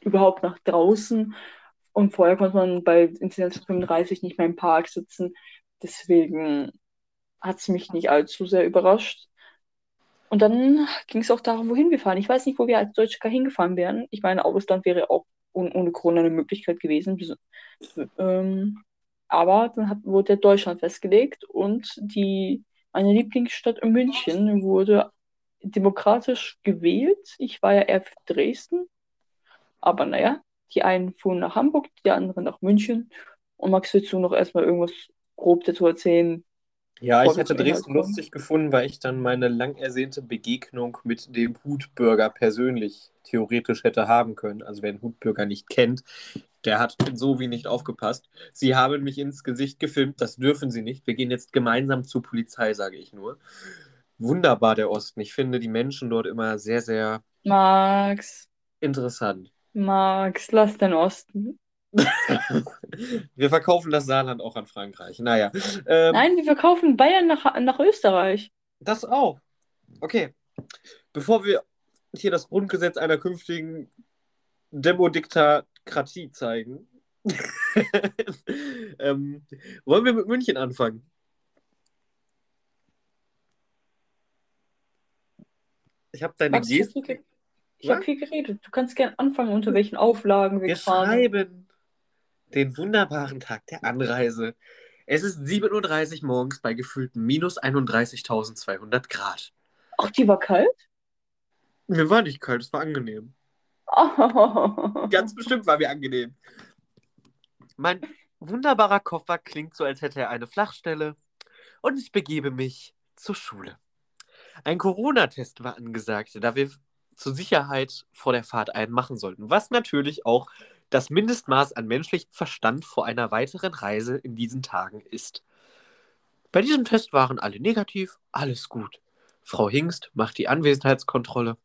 überhaupt nach draußen. Und vorher konnte man bei Inzidenz von 35 nicht mehr im Park sitzen. Deswegen hat es mich nicht allzu sehr überrascht. Und dann ging es auch darum, wohin wir fahren. Ich weiß nicht, wo wir als Deutsche hingefahren wären. Ich meine, Ausland wäre auch ohne, ohne Corona eine Möglichkeit gewesen. Ähm, aber dann hat, wurde Deutschland festgelegt und die, meine Lieblingsstadt München wurde demokratisch gewählt. Ich war ja eher für Dresden. Aber naja, die einen fuhren nach Hamburg, die anderen nach München. Und Max, willst du noch erstmal irgendwas grob dazu erzählen, ja, ich hätte Dresden lustig gefunden, weil ich dann meine lang ersehnte Begegnung mit dem Hutbürger persönlich theoretisch hätte haben können. Also wer den Hutbürger nicht kennt, der hat so wie nicht aufgepasst. Sie haben mich ins Gesicht gefilmt, das dürfen sie nicht. Wir gehen jetzt gemeinsam zur Polizei, sage ich nur. Wunderbar der Osten. Ich finde die Menschen dort immer sehr, sehr Max. interessant. Max, lass den Osten. wir verkaufen das Saarland auch an Frankreich. Naja. Ähm, Nein, wir verkaufen Bayern nach, nach Österreich. Das auch. Okay. Bevor wir hier das Grundgesetz einer künftigen Demokratie zeigen, ähm, wollen wir mit München anfangen? Ich habe deine Geste. Ich habe viel geredet. Du kannst gerne anfangen, unter welchen Auflagen wir, wir fahren. schreiben den wunderbaren Tag der Anreise. Es ist 7.30 Uhr morgens bei gefühlten minus 31.200 Grad. Ach, die war kalt? Mir war nicht kalt, es war angenehm. Oh. Ganz bestimmt war mir angenehm. Mein wunderbarer Koffer klingt so, als hätte er eine Flachstelle. Und ich begebe mich zur Schule. Ein Corona-Test war angesagt, da wir zur Sicherheit vor der Fahrt einen machen sollten. Was natürlich auch das Mindestmaß an menschlichem Verstand vor einer weiteren Reise in diesen Tagen ist. Bei diesem Test waren alle negativ, alles gut. Frau Hingst macht die Anwesenheitskontrolle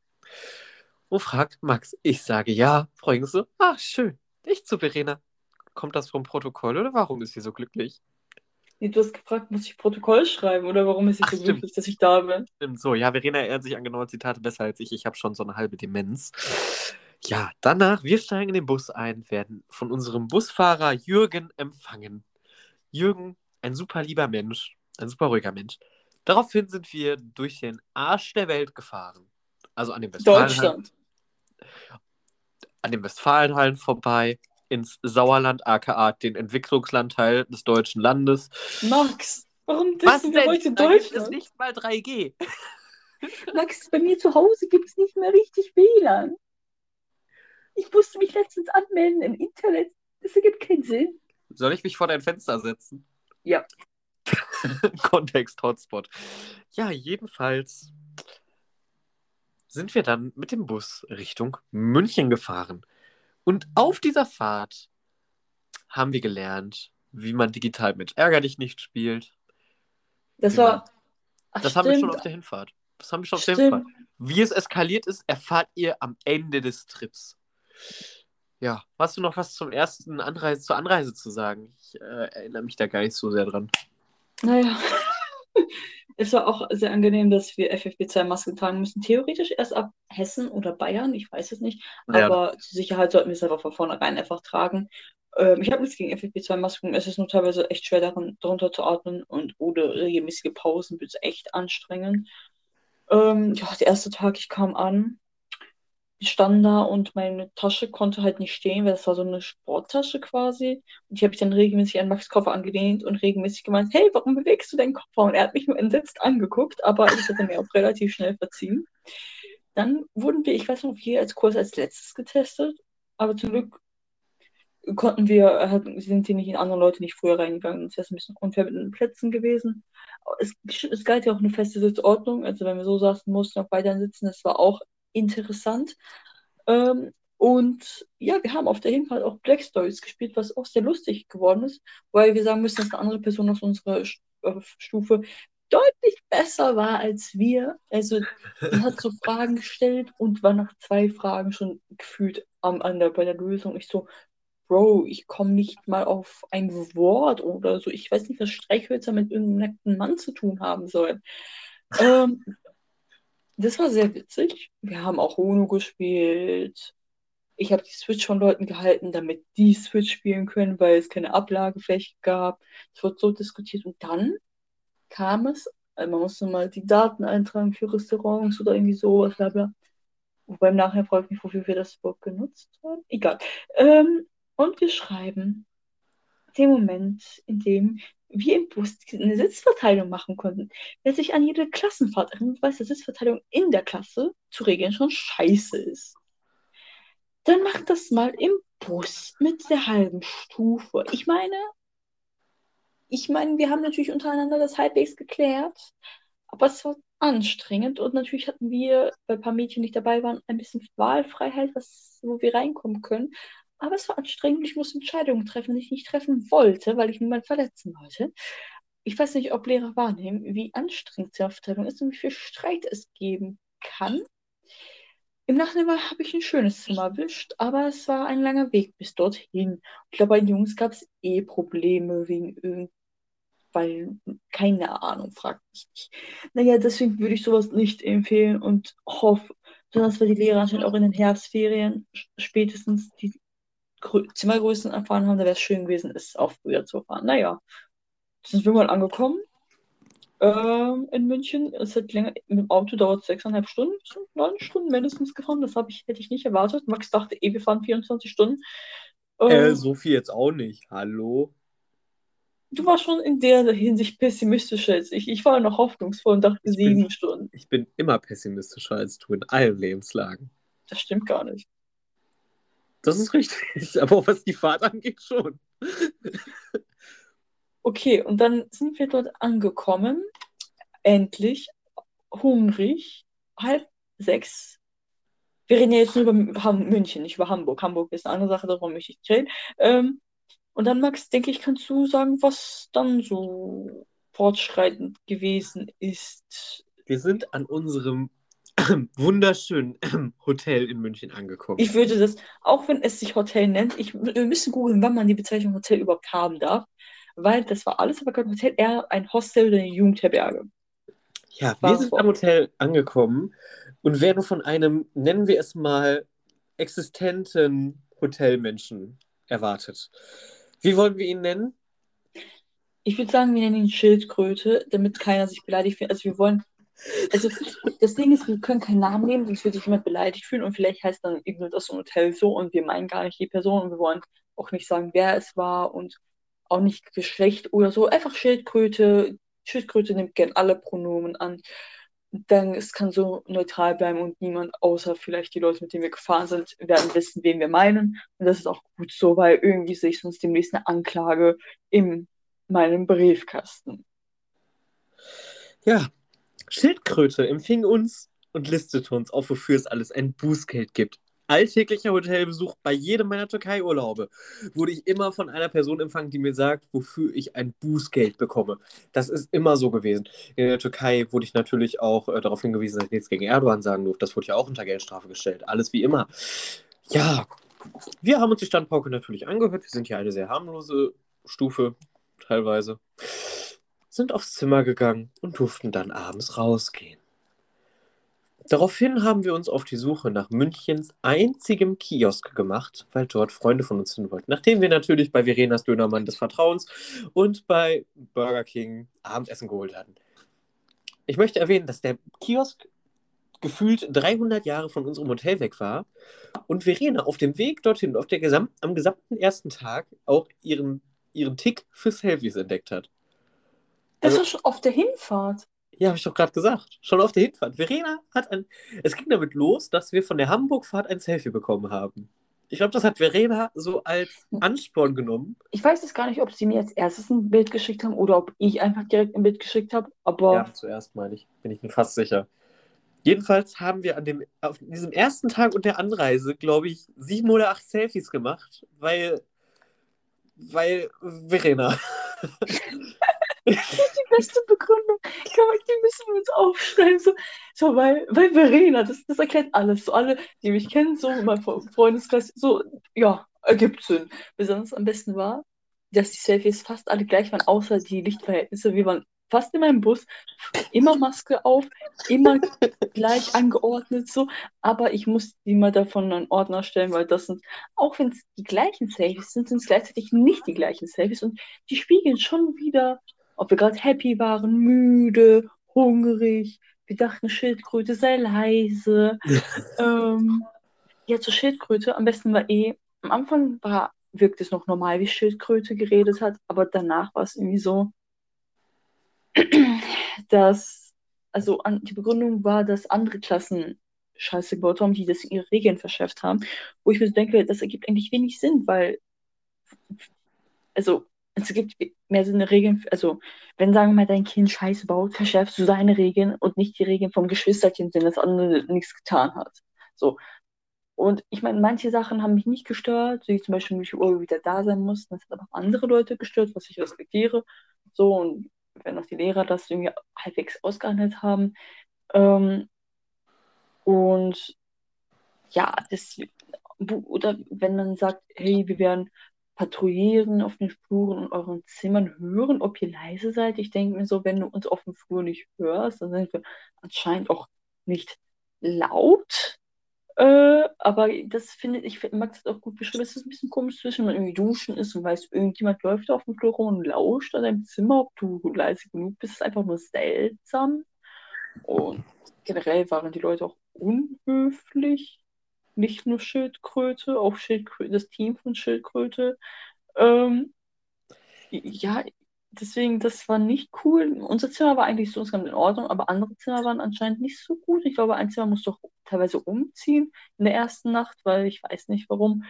und fragt Max. Ich sage ja. Frau Hingst so, ah, schön. Ich zu Verena. Kommt das vom Protokoll oder warum ist sie so glücklich? Nee, du hast gefragt, muss ich Protokoll schreiben oder warum ist sie so glücklich, dass ich da bin? Stimmt so. Ja, Verena erinnert sich an genaue Zitate besser als ich. Ich habe schon so eine halbe Demenz. Ja, danach, wir steigen in den Bus ein, werden von unserem Busfahrer Jürgen empfangen. Jürgen, ein super lieber Mensch, ein super ruhiger Mensch. Daraufhin sind wir durch den Arsch der Welt gefahren. Also an den Westfalenhallen. Deutschland. An den Westfalenhallen vorbei, ins Sauerland, aka den Entwicklungslandteil des deutschen Landes. Max, warum bist du heute in Deutschland? Da gibt es nicht mal 3G. Max, bei mir zu Hause gibt es nicht mehr richtig WLAN. Ich musste mich letztens anmelden im Internet. Das ergibt keinen Sinn. Soll ich mich vor dein Fenster setzen? Ja. Kontext Hotspot. Ja, jedenfalls sind wir dann mit dem Bus Richtung München gefahren. Und auf dieser Fahrt haben wir gelernt, wie man digital mit Ärger dich nicht spielt. Das war. Ach, das stimmt. haben wir schon auf der Hinfahrt. Das haben wir schon auf der Hinfahrt. Wie es eskaliert ist, erfahrt ihr am Ende des Trips. Ja, hast du noch was zum ersten Anreise, zur Anreise zu sagen? Ich äh, erinnere mich da gar nicht so sehr dran. Naja, es war auch sehr angenehm, dass wir FFP2-Masken tragen müssen. Theoretisch erst ab Hessen oder Bayern, ich weiß es nicht. Ja. Aber zur Sicherheit sollten wir es einfach von vornherein einfach tragen. Ähm, ich habe nichts gegen FFP2-Masken. Es ist nur teilweise echt schwer, daran, darunter zu atmen und ohne regelmäßige Pausen wird es echt anstrengend. Ähm, ja, der erste Tag, ich kam an, stand da und meine Tasche konnte halt nicht stehen, weil das war so eine Sporttasche quasi. Und die habe ich dann regelmäßig an Max Koffer angelehnt und regelmäßig gemeint, hey, warum bewegst du deinen Koffer? Und er hat mich nur entsetzt angeguckt, aber ich hatte mir auch relativ schnell verziehen. Dann wurden wir, ich weiß noch, wir als Kurs als letztes getestet, aber zum Glück konnten wir, sind die nicht in andere Leute nicht früher reingegangen. Das wäre ein bisschen unfair mit den Plätzen gewesen. Es, es galt ja auch eine feste Sitzordnung, also wenn wir so saßen, mussten wir auch weiterhin sitzen. Das war auch interessant. Ähm, und ja, wir haben auf der Hinfahrt auch Black Stories gespielt, was auch sehr lustig geworden ist, weil wir sagen müssen, dass eine andere Person aus unserer Stufe deutlich besser war als wir. Also, die hat so Fragen gestellt und war nach zwei Fragen schon gefühlt am, an der, bei der Lösung. Ich so, Bro, ich komme nicht mal auf ein Wort oder so. Ich weiß nicht, was Streichhölzer mit irgendeinem nackten Mann zu tun haben sollen. Ähm, das war sehr witzig. Wir haben auch UNO gespielt. Ich habe die Switch von Leuten gehalten, damit die Switch spielen können, weil es keine Ablagefläche gab. Es wurde so diskutiert. Und dann kam es, äh, man musste mal die Daten eintragen für Restaurants oder irgendwie sowas, bla bla. Wobei im Nachhinein freut mich, wofür wir das Wort genutzt haben. Egal. Ähm, und wir schreiben den Moment, in dem wir im Bus eine Sitzverteilung machen konnten. Wer sich an jede Klassenfahrt erinnert, weiß, dass Sitzverteilung in der Klasse zu regeln schon scheiße ist. Dann macht das mal im Bus mit der halben Stufe. Ich meine, ich meine, wir haben natürlich untereinander das halbwegs geklärt, aber es war anstrengend und natürlich hatten wir, weil ein paar Mädchen nicht dabei waren, ein bisschen Wahlfreiheit, was, wo wir reinkommen können. Aber es war anstrengend. Ich musste Entscheidungen treffen, die ich nicht treffen wollte, weil ich niemanden verletzen wollte. Ich weiß nicht, ob Lehrer wahrnehmen, wie anstrengend die Aufteilung ist und wie viel Streit es geben kann. Im Nachhinein habe ich ein schönes Zimmer erwischt, aber es war ein langer Weg bis dorthin. Ich glaube, bei den Jungs gab es eh Probleme wegen irgend, weil, keine Ahnung, fragt mich nicht. Naja, deswegen würde ich sowas nicht empfehlen und hoffe, dass wir die Lehrer anscheinend auch in den Herbstferien spätestens die Zimmergrößen erfahren haben, da wäre es schön gewesen, es auch früher zu erfahren. Naja, sind wir mal angekommen ähm, in München. Es hat länger, mit dem Auto dauert es sechseinhalb Stunden, neun Stunden mindestens gefahren. Das ich, hätte ich nicht erwartet. Max dachte eh, wir fahren 24 Stunden. Ähm, äh, so viel jetzt auch nicht. Hallo? Du warst schon in der Hinsicht pessimistischer als ich. Ich war noch hoffnungsvoll und dachte ich sieben bin, Stunden. Ich bin immer pessimistischer als du in allen Lebenslagen. Das stimmt gar nicht. Das ist richtig, aber auch was die Fahrt angeht, schon. Okay, und dann sind wir dort angekommen, endlich, hungrig, halb sechs. Wir reden ja jetzt nur über München, nicht über Hamburg. Hamburg ist eine andere Sache, darum möchte ich nicht reden. Ähm, und dann, Max, denke ich, kannst du sagen, was dann so fortschreitend gewesen ist. Wir sind an unserem wunderschönen Hotel in München angekommen. Ich würde das, auch wenn es sich Hotel nennt, ich, wir müssen googeln, wann man die Bezeichnung Hotel überhaupt haben darf, weil das war alles aber kein Hotel, eher ein Hostel oder eine Jugendherberge. Ja, wir sind am Hotel angekommen und werden von einem, nennen wir es mal, existenten Hotelmenschen erwartet. Wie wollen wir ihn nennen? Ich würde sagen, wir nennen ihn Schildkröte, damit keiner sich beleidigt fühlt. Also wir wollen also das Ding ist, wir können keinen Namen nehmen, sonst würde sich jemand beleidigt fühlen und vielleicht heißt dann irgendwie das Hotel so und wir meinen gar nicht die Person und wir wollen auch nicht sagen, wer es war und auch nicht Geschlecht oder so. Einfach Schildkröte. Schildkröte nimmt gern alle Pronomen an. Dann es kann so neutral bleiben und niemand, außer vielleicht die Leute, mit denen wir gefahren sind, werden wissen, wen wir meinen. Und das ist auch gut so, weil irgendwie sehe ich sonst demnächst eine Anklage in meinem Briefkasten. Ja, Schildkröte empfing uns und listete uns auf, wofür es alles ein Bußgeld gibt. Alltäglicher Hotelbesuch bei jedem meiner Türkei-Urlaube wurde ich immer von einer Person empfangen, die mir sagt, wofür ich ein Bußgeld bekomme. Das ist immer so gewesen. In der Türkei wurde ich natürlich auch äh, darauf hingewiesen, dass ich nichts gegen Erdogan sagen durfte. Das wurde ja auch unter Geldstrafe gestellt. Alles wie immer. Ja, wir haben uns die Standpauke natürlich angehört. Wir sind ja eine sehr harmlose Stufe, teilweise sind aufs Zimmer gegangen und durften dann abends rausgehen. Daraufhin haben wir uns auf die Suche nach Münchens einzigem Kiosk gemacht, weil dort Freunde von uns hin wollten. Nachdem wir natürlich bei Verenas Dönermann des Vertrauens und bei Burger King Abendessen geholt hatten. Ich möchte erwähnen, dass der Kiosk gefühlt 300 Jahre von unserem Hotel weg war und Verena auf dem Weg dorthin, auf der Gesam am gesamten ersten Tag auch ihren, ihren Tick für Selfies entdeckt hat. Das also, ist schon auf der Hinfahrt. Ja, habe ich doch gerade gesagt. Schon auf der Hinfahrt. Verena hat ein. Es ging damit los, dass wir von der Hamburg-Fahrt ein Selfie bekommen haben. Ich glaube, das hat Verena so als Ansporn genommen. Ich weiß jetzt gar nicht, ob sie mir als erstes ein Bild geschickt haben oder ob ich einfach direkt ein Bild geschickt habe. Aber ja, zuerst meine ich. Bin ich mir fast sicher. Jedenfalls haben wir an dem, auf diesem ersten Tag und der Anreise, glaube ich, sieben oder acht Selfies gemacht, weil, weil Verena. Beste Begründung. Die müssen wir uns aufschreiben. So, so weil, weil Verena, das, das erklärt alles. So alle, die mich kennen, so mein Freundeskreis, so, ja, ergibt Sinn. Besonders am besten war, dass die Selfies fast alle gleich waren, außer die Lichtverhältnisse. Wir waren fast in meinem Bus, immer Maske auf, immer gleich angeordnet so, aber ich muss die mal davon einen Ordner stellen, weil das sind, auch wenn es die gleichen Selfies sind, sind es gleichzeitig nicht die gleichen Selfies und die spiegeln schon wieder, ob wir gerade happy waren, müde, hungrig, wir dachten, Schildkröte sei leise. ähm, ja, zur Schildkröte, am besten war eh, am Anfang war, wirkt es noch normal, wie Schildkröte geredet hat, aber danach war es irgendwie so, dass, also an, die Begründung war, dass andere Klassen Scheiße gebaut haben, die das in ihre Regeln verschärft haben, wo ich mir denke, das ergibt eigentlich wenig Sinn, weil, also, es gibt mehr Sinn, Regeln, also, wenn, sagen wir mal, dein Kind Scheiße baut, verschärfst du seine Regeln und nicht die Regeln vom Geschwisterchen, denn das andere nichts getan hat. So. Und ich meine, manche Sachen haben mich nicht gestört, wie zum Beispiel, wie viel Uhr wieder da sein muss. Das hat aber auch andere Leute gestört, was ich respektiere. So, und wenn auch die Lehrer das irgendwie halbwegs ausgehandelt haben. Ähm, und ja, das, oder wenn man sagt, hey, wir werden patrouillieren auf den Fluren und euren Zimmern hören, ob ihr leise seid. Ich denke mir so, wenn du uns auf dem Flur nicht hörst, dann sind wir anscheinend auch nicht laut. Äh, aber das finde ich, Max hat auch gut beschrieben, es ist ein bisschen komisch zwischen, wenn man irgendwie duschen ist und weiß, irgendjemand läuft auf dem Flur rum und lauscht an deinem Zimmer, ob du leise genug bist, ist einfach nur seltsam. Und generell waren die Leute auch unhöflich. Nicht nur Schildkröte, auch Schildkröte, das Team von Schildkröte. Ähm, ja, deswegen, das war nicht cool. Unser Zimmer war eigentlich so insgesamt in Ordnung, aber andere Zimmer waren anscheinend nicht so gut. Ich glaube, ein Zimmer musste auch teilweise umziehen in der ersten Nacht, weil ich weiß nicht warum.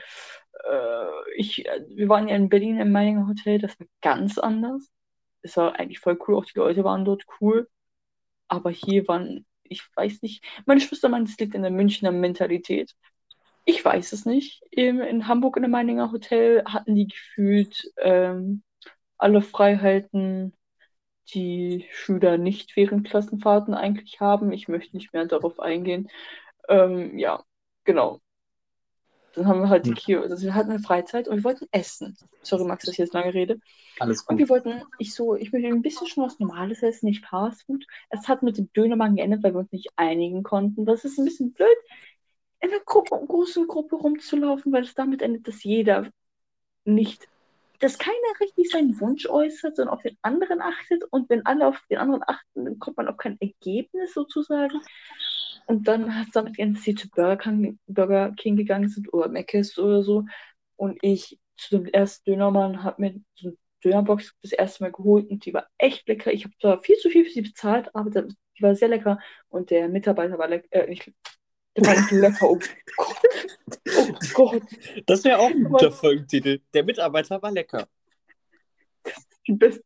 Äh, ich, wir waren ja in Berlin im Meininger Hotel, das war ganz anders. Es war eigentlich voll cool, auch die Leute waren dort cool. Aber hier waren, ich weiß nicht, meine Schwester meint, es liegt in der Münchner Mentalität. Ich weiß es nicht. In, in Hamburg in dem Meininger Hotel hatten die gefühlt ähm, alle Freiheiten, die Schüler nicht während Klassenfahrten eigentlich haben. Ich möchte nicht mehr darauf eingehen. Ähm, ja, genau. Dann haben wir halt die hm. Kio, also wir hatten eine Freizeit und wir wollten essen. Sorry, Max, dass ich jetzt lange rede. Alles gut. Und wir wollten, ich so, ich möchte ein bisschen schon was Normales essen, nicht Fastfood. Es hat mit dem Dönermann geändert, weil wir uns nicht einigen konnten. Das ist ein bisschen blöd, in einer Gruppe, großen Gruppe rumzulaufen, weil es damit endet, dass jeder nicht dass keiner richtig seinen Wunsch äußert, sondern auf den anderen achtet. Und wenn alle auf den anderen achten, dann kommt man auf kein Ergebnis sozusagen. Und dann hat es damit geendet, dass zu Burger King, gegangen sind oder Mc's oder so. Und ich zu dem ersten Dönermann habe mir so eine Dönerbox das erste Mal geholt und die war echt lecker. Ich habe zwar viel zu viel für sie bezahlt, aber die war sehr lecker. Und der Mitarbeiter war lecker, äh, der war lecker. Oh Gott. Oh Gott. Das wäre auch ein guter Folgentitel. Der Mitarbeiter war lecker. Die beste.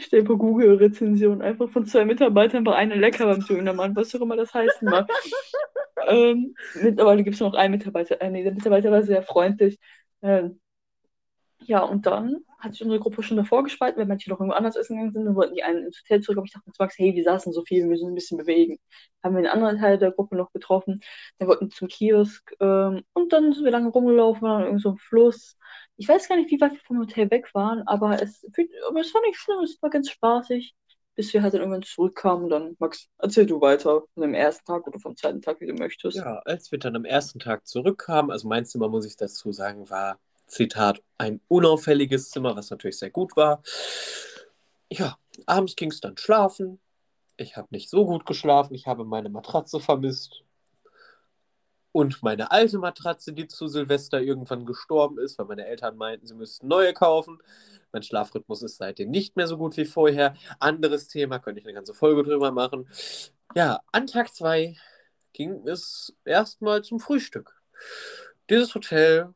Stell vor Google-Rezension. Einfach von zwei Mitarbeitern war eine lecker beim Dönermann, was auch immer das heißen mag. ähm, mittlerweile gibt es noch einen Mitarbeiter. Äh, nee, der Mitarbeiter war sehr freundlich. Ähm, ja, und dann hat sich unsere Gruppe schon davor gespalten, weil manche noch irgendwo anders essen gegangen sind und wollten die einen ins Hotel zurück. Aber ich dachte zu Max, hey, wir saßen so viel, wir müssen ein bisschen bewegen. Haben wir den anderen Teil der Gruppe noch getroffen. Dann wollten wir zum Kiosk ähm, und dann sind wir lange rumgelaufen, waren irgend so ein Fluss. Ich weiß gar nicht, wie weit wir vom Hotel weg waren, aber es, aber es war nicht schlimm, es war ganz spaßig, bis wir halt dann irgendwann zurückkamen. Dann, Max, erzähl du weiter von dem ersten Tag oder vom zweiten Tag, wie du möchtest. Ja, als wir dann am ersten Tag zurückkamen, also mein Zimmer, muss ich dazu sagen, war Zitat, ein unauffälliges Zimmer, was natürlich sehr gut war. Ja, abends ging es dann schlafen. Ich habe nicht so gut geschlafen. Ich habe meine Matratze vermisst. Und meine alte Matratze, die zu Silvester irgendwann gestorben ist, weil meine Eltern meinten, sie müssten neue kaufen. Mein Schlafrhythmus ist seitdem nicht mehr so gut wie vorher. Anderes Thema, könnte ich eine ganze Folge drüber machen. Ja, an Tag 2 ging es erstmal zum Frühstück. Dieses Hotel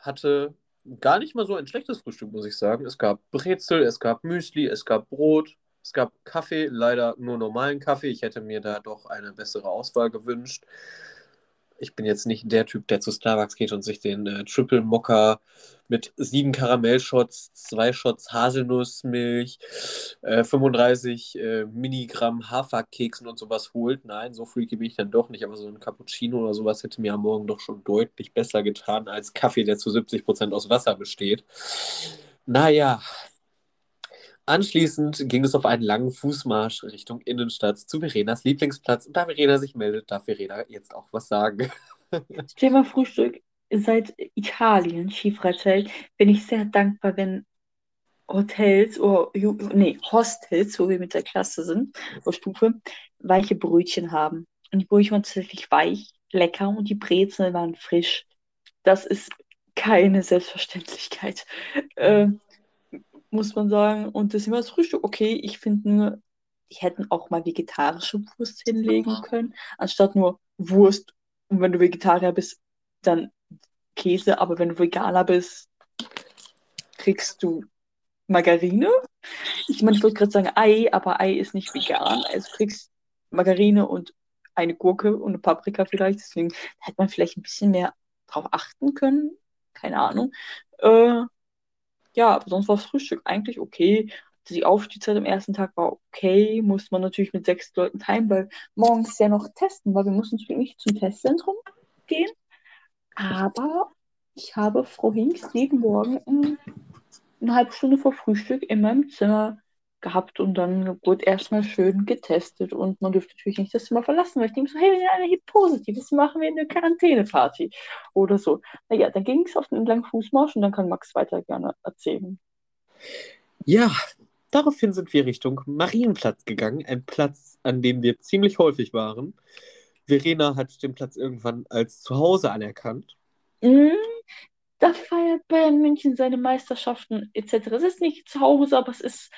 hatte gar nicht mal so ein schlechtes Frühstück, muss ich sagen. Es gab Brezel, es gab Müsli, es gab Brot, Es gab Kaffee, leider nur normalen Kaffee. Ich hätte mir da doch eine bessere Auswahl gewünscht. Ich bin jetzt nicht der Typ, der zu Starbucks geht und sich den äh, Triple Mocha mit sieben Karamellshots, zwei Shots Haselnussmilch, äh, 35 äh, Milligramm Haferkeksen und sowas holt. Nein, so freaky bin ich dann doch nicht, aber so ein Cappuccino oder sowas hätte mir am Morgen doch schon deutlich besser getan als Kaffee, der zu 70% aus Wasser besteht. Naja, Anschließend ging es auf einen langen Fußmarsch Richtung Innenstadt zu Verenas Lieblingsplatz. Und da Verena sich meldet, darf Verena jetzt auch was sagen. Thema Frühstück. Seit Italien, Skifreizeit, bin ich sehr dankbar, wenn Hotels oder nee, Hostels, wo wir mit der Klasse sind, oder Stufe, weiche Brötchen haben. Und die Brötchen waren tatsächlich weich, lecker und die Brezeln waren frisch. Das ist keine Selbstverständlichkeit. Äh, muss man sagen. Und das ist immer das Frühstück. Okay, ich finde nur, die hätten auch mal vegetarische Wurst hinlegen können, anstatt nur Wurst. Und wenn du Vegetarier bist, dann Käse. Aber wenn du Veganer bist, kriegst du Margarine. Ich meine, ich wollte gerade sagen Ei, aber Ei ist nicht vegan. Also kriegst Margarine und eine Gurke und eine Paprika vielleicht. Deswegen hätte man vielleicht ein bisschen mehr drauf achten können. Keine Ahnung. Äh, ja, aber sonst war das Frühstück eigentlich okay. Die Aufstehzeit am ersten Tag war okay, musste man natürlich mit sechs Leuten teilen, weil morgens ja noch testen, weil wir mussten nicht zum Testzentrum gehen. Aber ich habe Frau Hinks jeden Morgen eine halbe Stunde vor Frühstück in meinem Zimmer gehabt und dann wurde erstmal schön getestet und man dürfte natürlich nicht das Zimmer verlassen, weil ich denke so, hey, wenn einer hier positiv ist, machen wir eine Quarantäneparty oder so. Naja, dann ging es auf den langen Fußmarsch und dann kann Max weiter gerne erzählen. Ja, daraufhin sind wir Richtung Marienplatz gegangen, ein Platz, an dem wir ziemlich häufig waren. Verena hat den Platz irgendwann als Zuhause anerkannt. Mm, da feiert Bayern München seine Meisterschaften etc. Es ist nicht zu Hause, aber es ist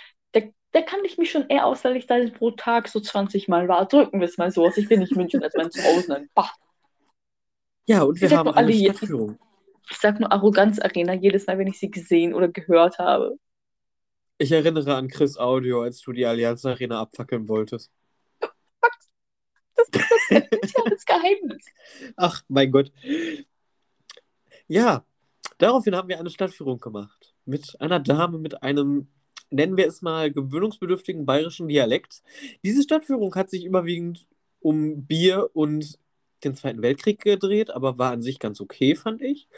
da kann ich mich schon eher aus, weil ich da pro Tag so 20 Mal war. Drücken wir es mal so aus. Ich bin nicht München als mein Zuhause. Bah. Ja, und wir haben eine alle Stadtführung. Ich, sag nur Arroganz Arena jedes Mal, wenn ich sie gesehen oder gehört habe. Ich erinnere an Chris Audio, als du die Allianz Arena abfackeln wolltest. Das, ist ja das Geheimnis. Ach, mein Gott. Ja, daraufhin haben wir eine Stadtführung gemacht. Mit einer Dame mit einem nennen wir es mal, gewöhnungsbedürftigen bayerischen Dialekt. Diese Stadtführung hat sich überwiegend um Bier und den Zweiten Weltkrieg gedreht, aber war an sich ganz okay, fand ich.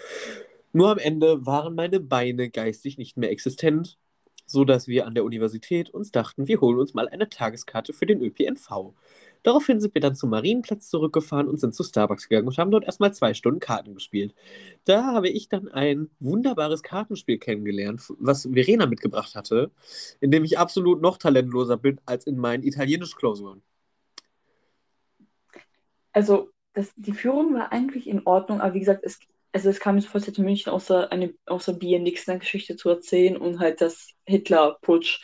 Nur am Ende waren meine Beine geistig nicht mehr existent, sodass wir an der Universität uns dachten, wir holen uns mal eine Tageskarte für den ÖPNV. Daraufhin sind wir dann zum Marienplatz zurückgefahren und sind zu Starbucks gegangen und haben dort erstmal zwei Stunden Karten gespielt. Da habe ich dann ein wunderbares Kartenspiel kennengelernt, was Verena mitgebracht hatte, in dem ich absolut noch talentloser bin als in meinen italienisch-Klausuren. Also, das, die Führung war eigentlich in Ordnung, aber wie gesagt, es, also es kam mir sofort in München außer, außer Bier nichts eine Geschichte zu erzählen und halt das Hitler-Putsch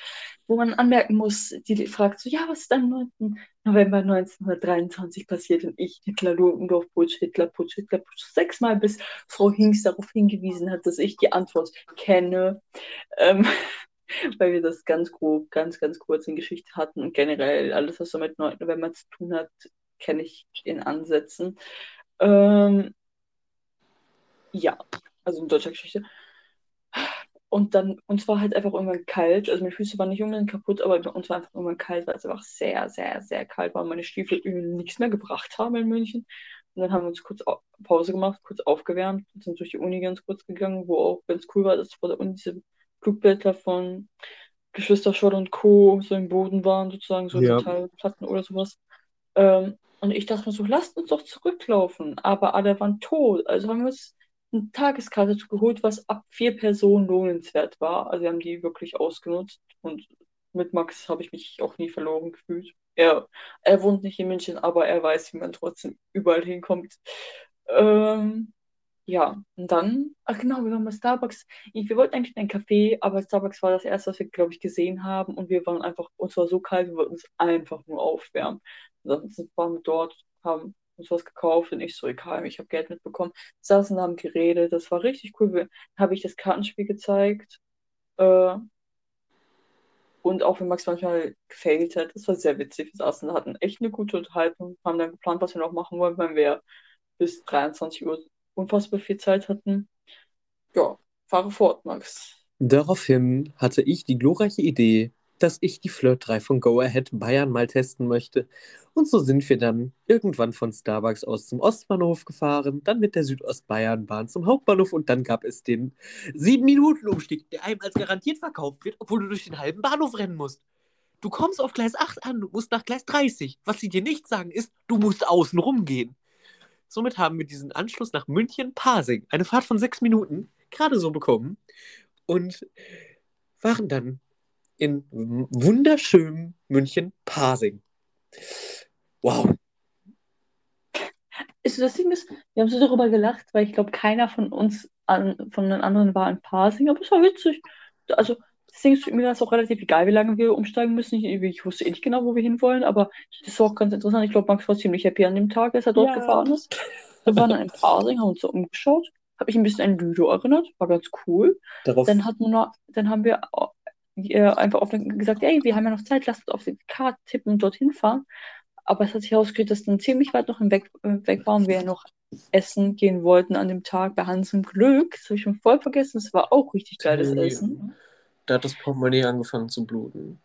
wo man anmerken muss, die fragt so, ja, was ist am 9. November 1923 passiert? Und ich, Hitler, Ludendorff, Putsch, Hitler, Putsch, Hitler, Putsch, sechsmal, bis Frau Hinks darauf hingewiesen hat, dass ich die Antwort kenne. Ähm, weil wir das ganz grob, ganz, ganz kurz in Geschichte hatten und generell alles, was so mit 9. November zu tun hat, kenne ich in Ansätzen. Ähm, ja, also in deutscher Geschichte. Und dann, uns war halt einfach irgendwann kalt. Also meine Füße waren nicht irgendwann kaputt, aber uns war einfach irgendwann kalt, weil es einfach sehr, sehr, sehr kalt war und meine Stiefel nichts mehr gebracht haben in München. Und dann haben wir uns kurz Pause gemacht, kurz aufgewärmt und sind durch die Uni ganz kurz gegangen, wo auch ganz cool war, dass vor der Uni diese Flugblätter von Geschwister Schott und Co. so im Boden waren, sozusagen, so ja. Platten oder sowas. Ähm, und ich dachte mir so, lasst uns doch zurücklaufen. Aber alle waren tot. Also haben wir uns eine Tageskarte geholt, was ab vier Personen lohnenswert war. Also wir haben die wirklich ausgenutzt und mit Max habe ich mich auch nie verloren gefühlt. Er, er wohnt nicht in München, aber er weiß, wie man trotzdem überall hinkommt. Ähm, ja, und dann, ach genau, wir waren bei Starbucks. wir wollten eigentlich in ein Café, aber Starbucks war das erste, was wir, glaube ich, gesehen haben. Und wir waren einfach, uns war so kalt, wir wollten uns einfach nur aufwärmen. Dann waren wir dort, haben uns was gekauft und ich so, egal, ich habe Geld mitbekommen. Saßen, haben geredet, das war richtig cool. Habe ich das Kartenspiel gezeigt. Äh, Und auch wenn Max manchmal gefailt hat, das war sehr witzig. Wir saßen, hatten echt eine gute Unterhaltung, haben dann geplant, was wir noch machen wollen, weil wir bis 23 Uhr unfassbar viel Zeit hatten. Ja, fahre fort, Max. Daraufhin hatte ich die glorreiche Idee, dass ich die Flirt 3 von Go Ahead Bayern mal testen möchte. Und so sind wir dann irgendwann von Starbucks aus zum Ostbahnhof gefahren, dann mit der Südostbayernbahn zum Hauptbahnhof und dann gab es den 7-Minuten-Umstieg, der einem als garantiert verkauft wird, obwohl du durch den halben Bahnhof rennen musst. Du kommst auf Gleis 8 an, du musst nach Gleis 30. Was sie dir nicht sagen ist, du musst außen rumgehen. Somit haben wir diesen Anschluss nach München-Pasing, eine Fahrt von sechs Minuten, gerade so bekommen und waren dann in wunderschönem München-Pasing. Wow. Also das Ding ist, wir haben so darüber gelacht, weil ich glaube, keiner von uns an, von den anderen war in Pasing, aber es war witzig. Also das Ding ist, mir war es auch relativ egal, wie lange wir umsteigen müssen. Ich, ich wusste eh nicht genau, wo wir hinwollen, aber das war auch ganz interessant. Ich glaube, Max war ziemlich happy an dem Tag, als er dort ja. gefahren ist. Wir waren dann in Pasing, haben uns so umgeschaut, habe ich ein bisschen an Ludo erinnert, war ganz cool. Darauf... Dann, hatten wir noch, dann haben wir äh, einfach auf gesagt, ey, wir haben ja noch Zeit, lasst uns auf die Karte tippen und dorthin fahren. Aber es hat sich herausgestellt, dass dann ziemlich weit noch weg, äh, weg waren, wir ja noch essen gehen wollten an dem Tag bei Hans im Glück. Das habe ich schon voll vergessen. Das war auch richtig geiles okay. Essen. Da hat das Portemonnaie angefangen zu bluten.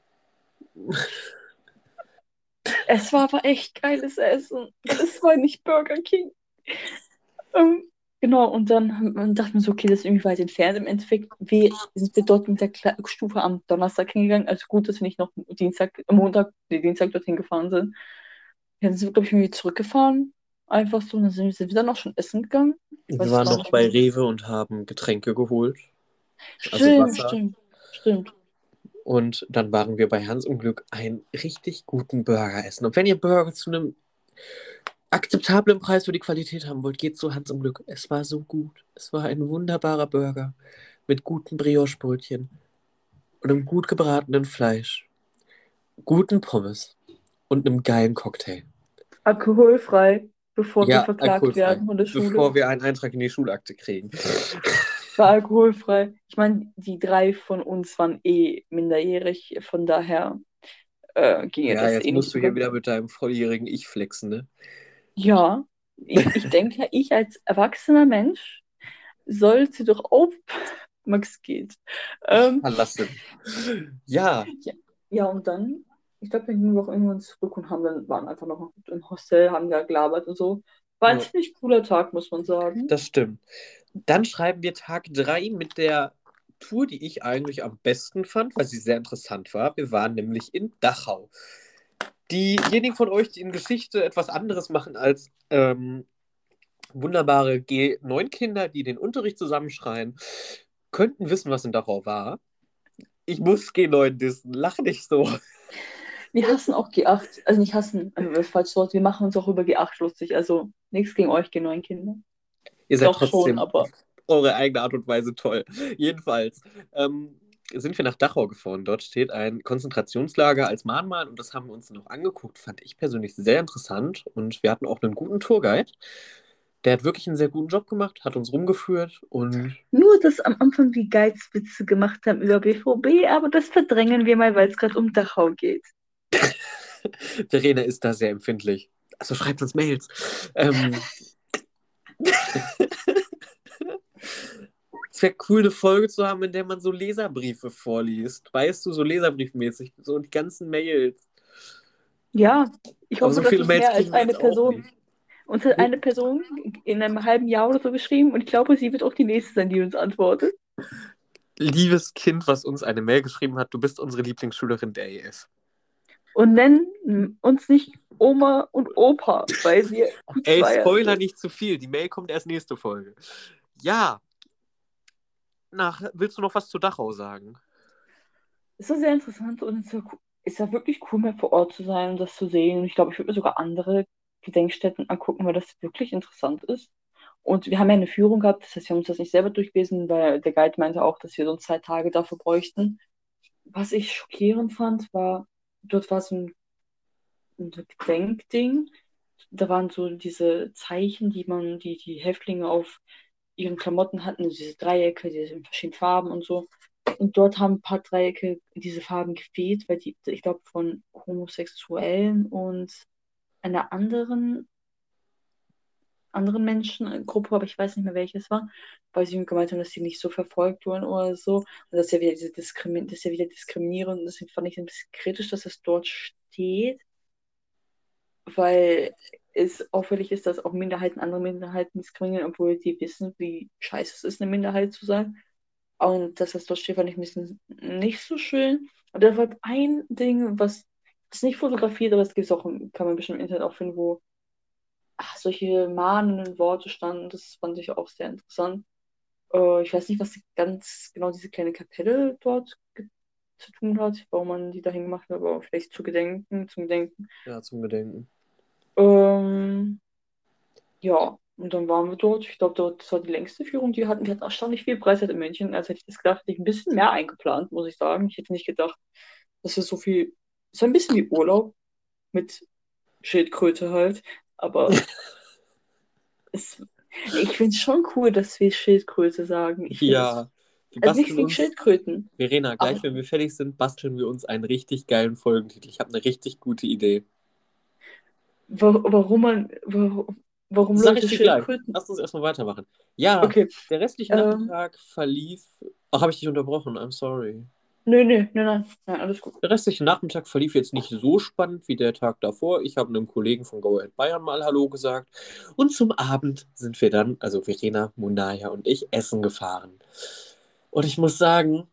Es war aber echt geiles Essen. Es war nicht Burger King. Ähm, Genau, und dann dachte man so, okay, das ist irgendwie weit entfernt. Im Endeffekt wir, sind wir dort mit der Kla Stufe am Donnerstag hingegangen. Also gut, dass wir nicht noch Dienstag, Montag, nee, Dienstag dorthin gefahren sind. Dann sind wir, glaube ich, irgendwie zurückgefahren. Einfach so. Und dann sind, sind wir dann auch schon essen gegangen. Wir waren noch bei Rewe und haben Getränke geholt. Also stimmt, also stimmt, stimmt. Und dann waren wir bei Hans Unglück einen richtig guten Burger essen. Und wenn ihr Burger zu einem akzeptablen Preis für die Qualität haben wollt, geht zu Hans im Glück. Es war so gut. Es war ein wunderbarer Burger mit guten Brioche-Brötchen und einem gut gebratenen Fleisch, guten Pommes und einem geilen Cocktail. Alkoholfrei, bevor ja, wir verklagt werden von der Schule. Bevor wir einen Eintrag in die Schulakte kriegen. War alkoholfrei. Ich meine, die drei von uns waren eh minderjährig, von daher äh, ging ja, das jetzt eh musst du hier wieder mit deinem volljährigen Ich flexen, ne? Ja, ich, ich denke, ich als erwachsener Mensch sollte doch auf Max geht. Ähm, Verlassen. Ja. ja. Ja, und dann, ich glaube, dann gingen wir auch irgendwann zurück und haben dann, waren einfach noch im Hostel, haben da gelabert und so. War ein ja. ziemlich cooler Tag, muss man sagen. Das stimmt. Dann schreiben wir Tag 3 mit der Tour, die ich eigentlich am besten fand, weil sie sehr interessant war. Wir waren nämlich in Dachau diejenigen von euch, die in Geschichte etwas anderes machen als ähm, wunderbare G9-Kinder, die den Unterricht zusammenschreien, könnten wissen, was in Dachau war. Ich muss G9 dissen. Lach nicht so. Wir hassen auch G8. Also nicht hassen, also falsch Wort. Wir machen uns auch über G8 lustig. Also nichts gegen euch, G9-Kinder. Ihr seid Doch trotzdem schon, aber... eure eigene Art und Weise toll. Jedenfalls. Ähm, sind wir nach Dachau gefahren. Dort steht ein Konzentrationslager als Mahnmal und das haben wir uns noch angeguckt. Fand ich persönlich sehr interessant und wir hatten auch einen guten Tourguide. Der hat wirklich einen sehr guten Job gemacht, hat uns rumgeführt und. Nur, dass am Anfang die Geizwitze gemacht haben über BVB, aber das verdrängen wir mal, weil es gerade um Dachau geht. Verena ist da sehr empfindlich. Also schreibt uns Mails. Ähm, Es wäre cool, eine Folge zu haben, in der man so Leserbriefe vorliest. Weißt du, so Leserbriefmäßig, so die ganzen Mails. Ja, ich hoffe, so viele Mails mehr als eine Person. Uns hat eine Person in einem halben Jahr oder so geschrieben und ich glaube, sie wird auch die nächste sein, die uns antwortet. Liebes Kind, was uns eine Mail geschrieben hat, du bist unsere Lieblingsschülerin der EF. Und nennen uns nicht Oma und Opa, weil wir. Ey, Spoiler nicht zu viel. Die Mail kommt erst nächste Folge. Ja, nach, willst du noch was zu Dachau sagen? Es war sehr interessant und es war wirklich cool, mehr vor Ort zu sein und das zu sehen. Ich glaube, ich würde mir sogar andere Gedenkstätten angucken, weil das wirklich interessant ist. Und wir haben ja eine Führung gehabt, das heißt, wir haben uns das nicht selber durchgelesen, weil der Guide meinte auch, dass wir so zwei Tage dafür bräuchten. Was ich schockierend fand, war, dort war so ein, ein Gedenkding. Da waren so diese Zeichen, die man, die die Häftlinge auf ihren Klamotten hatten, diese Dreiecke, diese in verschiedenen Farben und so. Und dort haben ein paar Dreiecke diese Farben gefehlt, weil die, ich glaube, von Homosexuellen und einer anderen anderen Menschengruppe, aber ich weiß nicht mehr welches war, weil sie gemeint haben, dass sie nicht so verfolgt wurden oder so. Und das ist ja wieder diese Diskrimi das ist wieder diskriminierend. Deswegen fand ich ein bisschen kritisch, dass das dort steht. Weil es auffällig ist, dass auch Minderheiten andere Minderheiten diskriminieren, obwohl die wissen, wie scheiße es ist, eine Minderheit zu sein. Und das dort steht, fand ich ein bisschen nicht so schön. Und da war ein Ding, was ist nicht fotografiert, aber es gibt auch, kann man bestimmt im Internet auch finden, wo ach, solche mahnenden Worte standen. Das fand ich auch sehr interessant. Äh, ich weiß nicht, was ganz genau diese kleine Kapelle dort zu tun hat, warum man die dahin gemacht hat, aber vielleicht zu gedenken, zum Gedenken. Ja, zum Gedenken. Ähm, ja, und dann waren wir dort. Ich glaube, dort das war die längste Führung, die hatten. Die hatten erstaunlich viel Preis in München. Also hätte ich das gedacht, hätte ich ein bisschen mehr eingeplant, muss ich sagen. Ich hätte nicht gedacht, dass wir so viel. Es war ein bisschen wie Urlaub mit Schildkröte halt. Aber es, ich finde es schon cool, dass wir Schildkröte sagen. Ich ja. Also nicht wie Schildkröten. Verena, gleich aber... wenn wir fertig sind, basteln wir uns einen richtig geilen Folgentitel. Ich habe eine richtig gute Idee. Warum man. Warum, Sag Leute ich dir Schildkröten? Gleich. Lass uns erstmal weitermachen. Ja, okay. der restliche ähm... Nachmittag verlief. Ach, habe ich dich unterbrochen? I'm sorry. Nö, nö, nein, nein, nein, alles gut. Der restliche Nachmittag verlief jetzt nicht so spannend wie der Tag davor. Ich habe einem Kollegen von Go Ahead Bayern mal Hallo gesagt. Und zum Abend sind wir dann, also Verena, Munaya und ich, essen gefahren. Und ich muss sagen,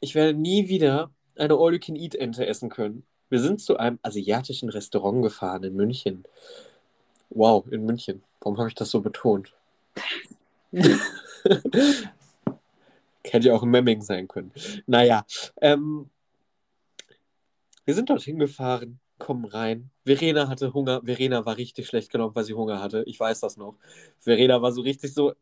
ich werde nie wieder eine All-You-Can-Eat-Ente essen können. Wir sind zu einem asiatischen Restaurant gefahren in München. Wow, in München. Warum habe ich das so betont? Hätte ja auch ein Memming sein können. Naja, ähm, wir sind dorthin gefahren, kommen rein. Verena hatte Hunger. Verena war richtig schlecht genommen, weil sie Hunger hatte. Ich weiß das noch. Verena war so richtig so,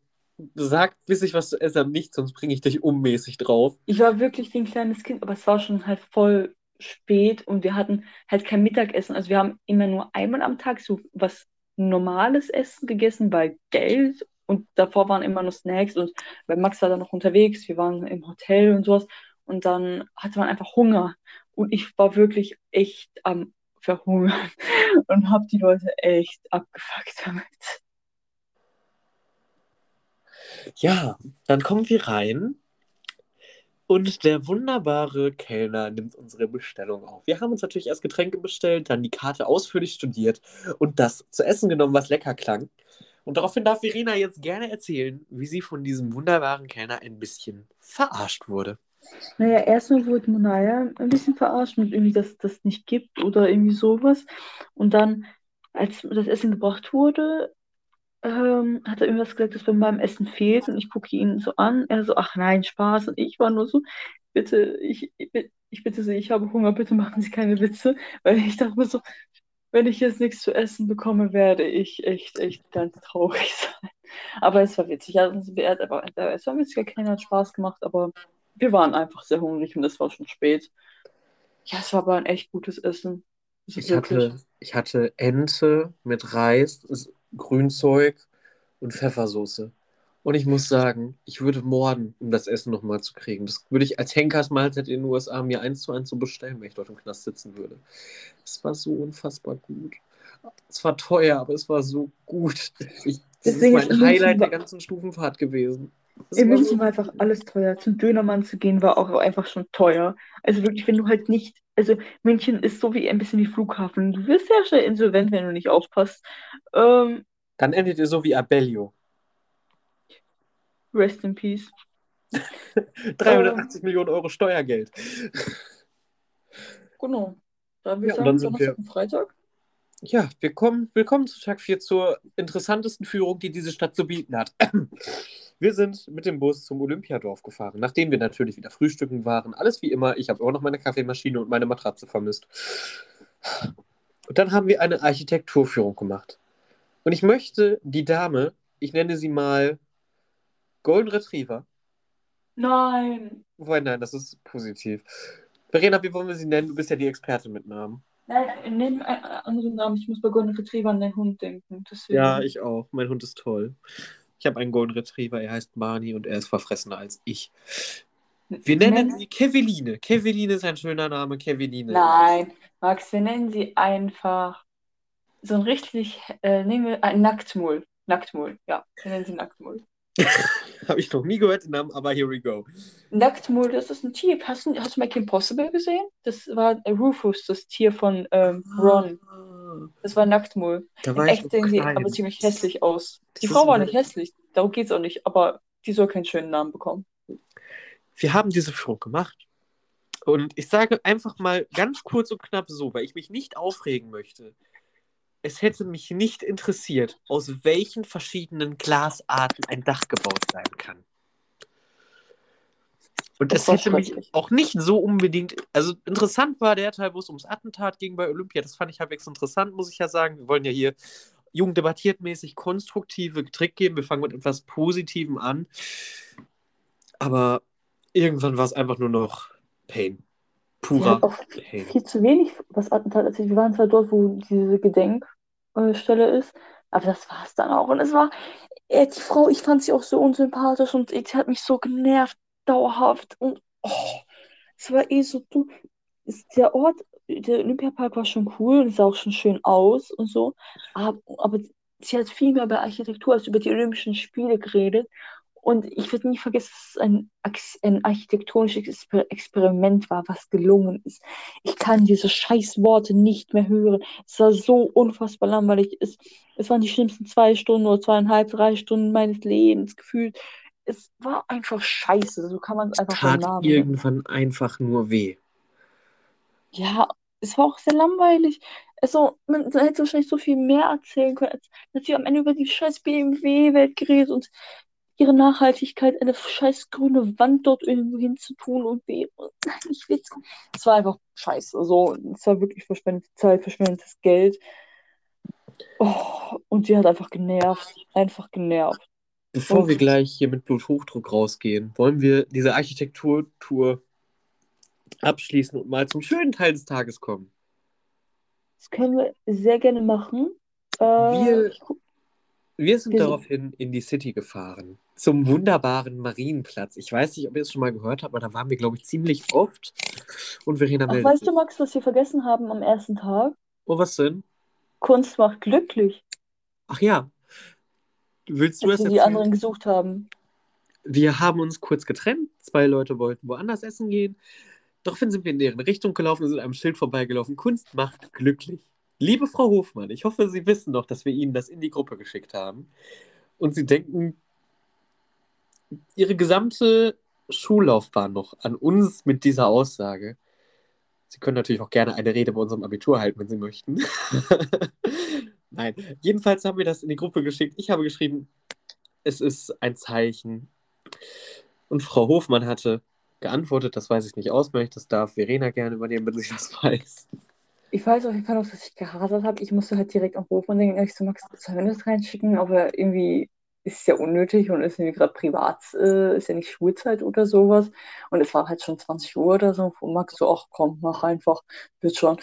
sag bis ich was zu essen habe, nicht, sonst bringe ich dich ummäßig drauf. Ich war wirklich wie ein kleines Kind, aber es war schon halt voll spät und wir hatten halt kein Mittagessen. Also wir haben immer nur einmal am Tag so was normales Essen gegessen, weil Geld und davor waren immer nur Snacks und weil Max war dann noch unterwegs, wir waren im Hotel und sowas und dann hatte man einfach Hunger und ich war wirklich echt am Verhungern und habe die Leute echt abgefuckt damit. Ja, dann kommen wir rein und der wunderbare Kellner nimmt unsere Bestellung auf. Wir haben uns natürlich erst Getränke bestellt, dann die Karte ausführlich studiert und das zu essen genommen, was lecker klang. Und daraufhin darf Verena jetzt gerne erzählen, wie sie von diesem wunderbaren Kellner ein bisschen verarscht wurde. Naja, erstmal wurde Monaya ein bisschen verarscht mit irgendwie, dass das nicht gibt oder irgendwie sowas. Und dann, als das Essen gebracht wurde, ähm, hat er irgendwas gesagt, dass bei meinem Essen fehlt. Und ich gucke ihn so an. Er so, ach nein, Spaß. Und ich war nur so, bitte, ich, ich bitte Sie, ich habe Hunger, bitte machen Sie keine Witze. Weil ich dachte mir so, wenn ich jetzt nichts zu essen bekomme, werde ich echt, echt ganz traurig sein. Aber es war witzig. Also, es war witziger Kellner, hat Spaß gemacht, aber wir waren einfach sehr hungrig und es war schon spät. Ja, es war aber ein echt gutes Essen. Ich hatte, ich hatte Ente mit Reis, Grünzeug und Pfeffersoße. Und ich muss sagen, ich würde morden, um das Essen nochmal zu kriegen. Das würde ich als Henkersmahlzeit in den USA mir eins zu eins so bestellen, wenn ich dort im Knast sitzen würde. Es war so unfassbar gut. Es war teuer, aber es war so gut. Ich, das Deswegen ist mein Highlight der ganzen Stufenfahrt gewesen. Das in München war einfach alles teuer. Zum Dönermann zu gehen war auch einfach schon teuer. Also wirklich, wenn du halt nicht, also München ist so wie ein bisschen wie Flughafen. Du wirst sehr schnell insolvent, wenn du nicht aufpasst. Ähm, Dann endet ihr so wie Abellio. Rest in Peace. 380 ähm, Millionen Euro Steuergeld. Genau. Da wir ja, sagen, dann sind wir Freitag. Ja, wir kommen, willkommen zu Tag 4 zur interessantesten Führung, die diese Stadt zu bieten hat. Wir sind mit dem Bus zum Olympiadorf gefahren, nachdem wir natürlich wieder frühstücken waren. Alles wie immer. Ich habe auch noch meine Kaffeemaschine und meine Matratze vermisst. Und dann haben wir eine Architekturführung gemacht. Und ich möchte die Dame, ich nenne sie mal Golden Retriever. Nein. Wobei, nein, das ist positiv. Verena, wie wollen wir sie nennen? Du bist ja die Expertin mit Namen. Nein, nimm einen anderen Namen. Ich muss bei Golden Retriever an den Hund denken. Deswegen. Ja, ich auch. Mein Hund ist toll. Ich habe einen Golden Retriever, er heißt Marnie und er ist verfressener als ich. Wir nennen sie Keveline. Keveline ist ein schöner Name. Keveline. Nein, Max, wir nennen sie einfach so ein richtig, äh, nehmen wir ein Nacktmull. Nacktmull, ja, wir nennen sie Nacktmull. Habe ich noch nie gehört den Namen, aber here we go. Nacktmull, das ist ein Tier. Hast du, hast du Kim Possible gesehen? Das war Rufus, das Tier von ähm, Ron. Ah, Das war Nacktmull. da war echt sehen sie aber ziemlich hässlich aus. Die Das Frau ist war nicht hässlich, darum geht es auch nicht, aber die soll keinen schönen Namen bekommen. Wir haben diese Show gemacht. Und ich sage einfach mal ganz kurz und knapp so, weil ich mich nicht aufregen möchte. Es hätte mich nicht interessiert, aus welchen verschiedenen Glasarten ein Dach gebaut sein kann. Und Das es war hätte mich auch nicht so unbedingt. Also interessant war der Teil, wo es ums Attentat ging bei Olympia. Das fand ich halbwegs interessant, muss ich ja sagen. Wir wollen ja hier jung debattiert mäßig konstruktive Trick geben. Wir fangen mit etwas Positivem an. Aber irgendwann war es einfach nur noch Pain. Purer auch Pain. viel zu wenig was. Wir waren zwar dort, wo diese Gedenkstelle ist, aber das war es dann auch. Und es war, äh, die Frau, ich fand sie auch so unsympathisch und sie hat mich so genervt, dauerhaft. Und oh, es war eh so, du, ist der Ort, der Olympiapark war schon cool und sah auch schon schön aus und so, aber, aber sie hat viel mehr über Architektur als über die Olympischen Spiele geredet. Und ich werde nie vergessen, dass es ein, ein architektonisches Exper Experiment war, was gelungen ist. Ich kann diese scheiß Worte nicht mehr hören. Es war so unfassbar langweilig. Es, es waren die schlimmsten zwei Stunden oder zweieinhalb, drei Stunden meines Lebens gefühlt. Es war einfach scheiße. So kann man es einfach Tat Namen irgendwann einfach nur weh. Ja, es war auch sehr langweilig. Also, man hätte wahrscheinlich so viel mehr erzählen können. Als, sie am Ende über die scheiß BMW-Welt geredet und ihre Nachhaltigkeit, eine scheiß grüne Wand dort irgendwo hinzutun und Nein, ich will es. war einfach scheiße. So, es war wirklich verschwendete Zeit, verschwendetes Geld. Oh, und sie hat einfach genervt. Einfach genervt. Bevor Und- wir gleich hier mit Bluthochdruck rausgehen, wollen wir diese Architekturtour abschließen und mal zum schönen Teil des Tages kommen. Das können wir sehr gerne machen. Äh, Wir- Wir sind daraufhin in die City gefahren, zum wunderbaren Marienplatz. Ich weiß nicht, ob ihr es schon mal gehört habt, aber da waren wir, glaube ich, ziemlich oft. Und Verena Ach, meldet weißt sich. du, Max, was wir vergessen haben am ersten Tag? Oh, was denn? Kunst macht glücklich, Ach ja. Willst du als es wir die erzählen? anderen gesucht haben. Wir haben uns kurz getrennt. Zwei Leute wollten woanders essen gehen. Daraufhin sind wir in deren Richtung gelaufen und sind einem Schild vorbeigelaufen. Kunst macht glücklich. Liebe Frau Hofmann, ich hoffe, Sie wissen doch, dass wir Ihnen das in die Gruppe geschickt haben. Und Sie denken Ihre gesamte Schullaufbahn noch an uns mit dieser Aussage. Sie können natürlich auch gerne eine Rede bei unserem Abitur halten, wenn Sie möchten. Nein, jedenfalls haben wir das in die Gruppe geschickt. Ich habe geschrieben, es ist ein Zeichen. Und Frau Hofmann hatte geantwortet, das weiß ich nicht auswendig, das darf Verena gerne übernehmen, wenn sie das weiß. Ich weiß auf jeden Fall noch, dass ich gehadert habe. Ich musste halt direkt am Hofmann denken, ich so, Max, sollen wir das reinschicken? Aber irgendwie ist es ja unnötig und ist irgendwie gerade privat, äh, ist ja nicht Schulzeit oder sowas. Und es war halt schon 20 Uhr oder so. Und Max so, ach komm, mach einfach, wird schon.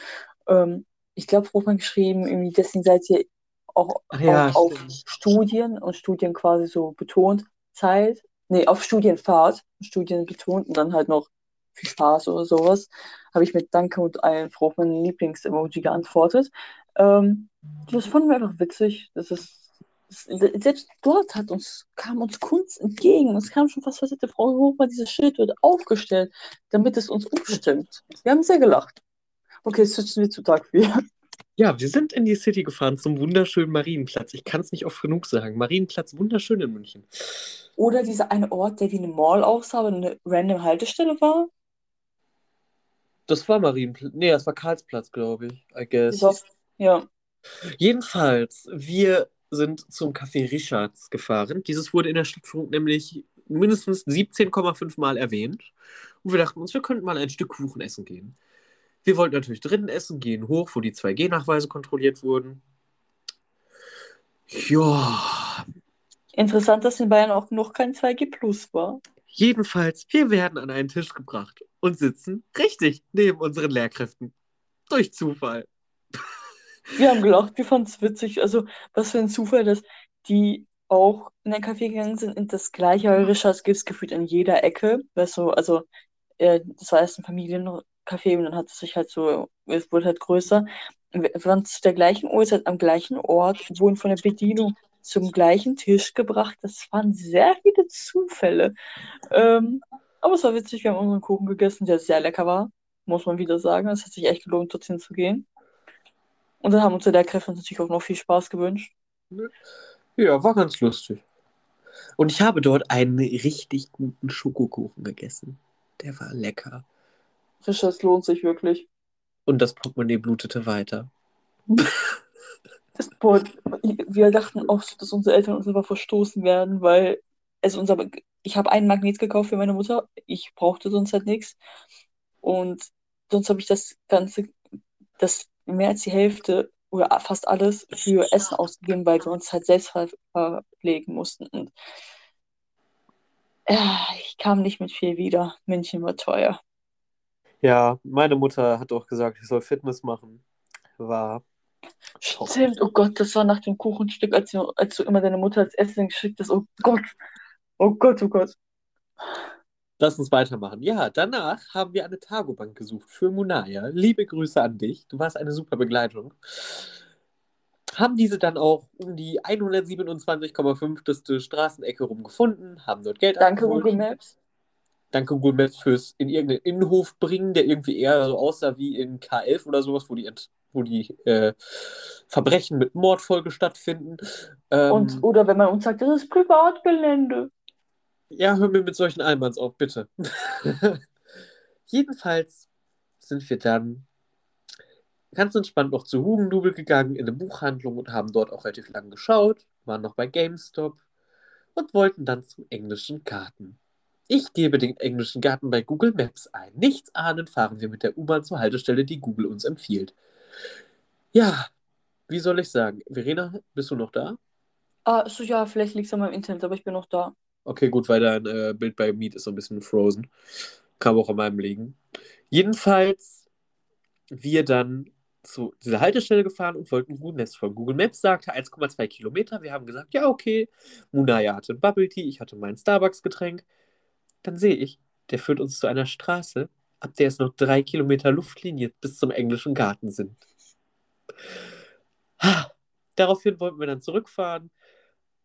Ähm, ich glaube, Hofmann geschrieben, irgendwie, deswegen seid ihr auch, ja, auch auf. Studien und Studien quasi so betont Zeit. Nee, auf Studienfahrt, Studien betont und dann halt noch viel Spaß oder sowas. Habe ich mit Danke und ein Frau mein Lieblings-Emoji geantwortet. Ähm, das fanden wir einfach witzig. Das ist, das, selbst dort hat uns, kam uns Kunst entgegen. Es kam schon fast, was hätte Frau Hochmann dieses Schild wird aufgestellt, damit es uns umstimmt. Wir haben sehr gelacht. Okay, jetzt switchen wir zu Tag 4. Ja, wir sind in die City gefahren zum wunderschönen Marienplatz. Ich kann es nicht oft genug sagen. Marienplatz, wunderschön in München. Oder dieser eine Ort, der wie eine Mall aussah, aber eine random Haltestelle war. Das war Marienplatz. Nee, das war Karlsplatz, glaube ich. I guess. Dieser, ja. Jedenfalls, wir sind zum Café Richards gefahren. Dieses wurde in der Stadtführung nämlich mindestens 17,5 Mal erwähnt. Und wir dachten uns, wir könnten mal ein Stück Kuchen essen gehen. Wir wollten natürlich drinnen essen, gehen hoch, wo die 2G-Nachweise kontrolliert wurden. Ja, Interessant, dass in Bayern auch noch kein 2G Plus war. Jedenfalls, wir werden an einen Tisch gebracht und sitzen richtig neben unseren Lehrkräften. Durch Zufall. Wir haben gelacht, wir fanden es witzig. Also, was für ein Zufall, dass die auch in ein Café gegangen sind, in das gleiche Heurisches gibt es gefühlt an jeder Ecke. Weißt du, also äh, das war erst ein Familiencafé und dann hat es sich halt so, es wurde halt größer. Wir waren zu der gleichen Uhrzeit am gleichen Ort, wurden von der Bedienung zum gleichen Tisch gebracht. Das waren sehr viele Zufälle. Ähm, aber es war witzig, wir haben unseren Kuchen gegessen, der sehr lecker war, muss man wieder sagen. Es hat sich echt gelohnt, dorthin zu gehen. Und dann haben uns der Kräfte natürlich auch noch viel Spaß gewünscht. Ja, war ganz lustig. Und ich habe dort einen richtig guten Schokokuchen gegessen. Der war lecker. Fischer, es lohnt sich wirklich. Und das Portemonnaie blutete weiter. Boah, wir dachten auch, dass unsere Eltern uns einfach verstoßen werden, weil es unser, ich habe einen Magnet gekauft für meine Mutter. Ich brauchte sonst halt nichts. Und sonst habe ich das Ganze, das mehr als die Hälfte oder fast alles für Essen ausgegeben, weil wir uns halt selbst verlegen mussten. Und ich kam nicht mit viel wieder. München war teuer. Ja, meine Mutter hat auch gesagt, ich soll Fitness machen. War. Stimmt, oh Gott, das war nach dem Kuchenstück, als du, als du immer deine Mutter als Essen geschickt hast. Oh Gott, oh Gott, oh Gott. Lass uns weitermachen. Ja, danach haben wir eine Tagobank gesucht für Munaya. Liebe Grüße an dich. Du warst eine super Begleitung. Haben diese dann auch um die 127,5. Straßenecke rum gefunden, haben dort Geld Danke, abgeholt. Google Maps. Danke Google Maps fürs in irgendeinen Innenhof bringen, der irgendwie eher so aussah wie in K11 oder sowas, wo die, wo die äh, Verbrechen mit Mordfolge stattfinden. Ähm, Und, oder wenn man uns sagt, das ist Privatgelände. Ja, hör mir mit solchen Allmanns auf, bitte. Jedenfalls sind wir dann ganz entspannt noch zu Hugendubel gegangen in eine Buchhandlung und haben dort auch relativ lang geschaut, waren noch bei GameStop und wollten dann zum englischen Garten. Ich gebe den englischen Garten bei Google Maps ein. Nichts ahnend fahren wir mit der U-Bahn zur Haltestelle, die Google uns empfiehlt. Ja, wie soll ich sagen? Verena, bist du noch da? Ah, so ja, vielleicht liegt es an meinem Internet, aber ich bin noch da. Okay, gut, weil dein äh, Bild bei Meet ist so ein bisschen frozen. Kann auch an meinem liegen. Jedenfalls, wir dann zu dieser Haltestelle gefahren und wollten Google Maps folgen. Google Maps sagte 1,2 Kilometer. Wir haben gesagt, ja, okay. Munaya hatte Bubble Tea, ich hatte mein Starbucks-Getränk. Dann sehe ich, der führt uns zu einer Straße, ab der es noch drei Kilometer Luftlinie bis zum englischen Garten sind. Ha. Daraufhin wollten wir dann zurückfahren,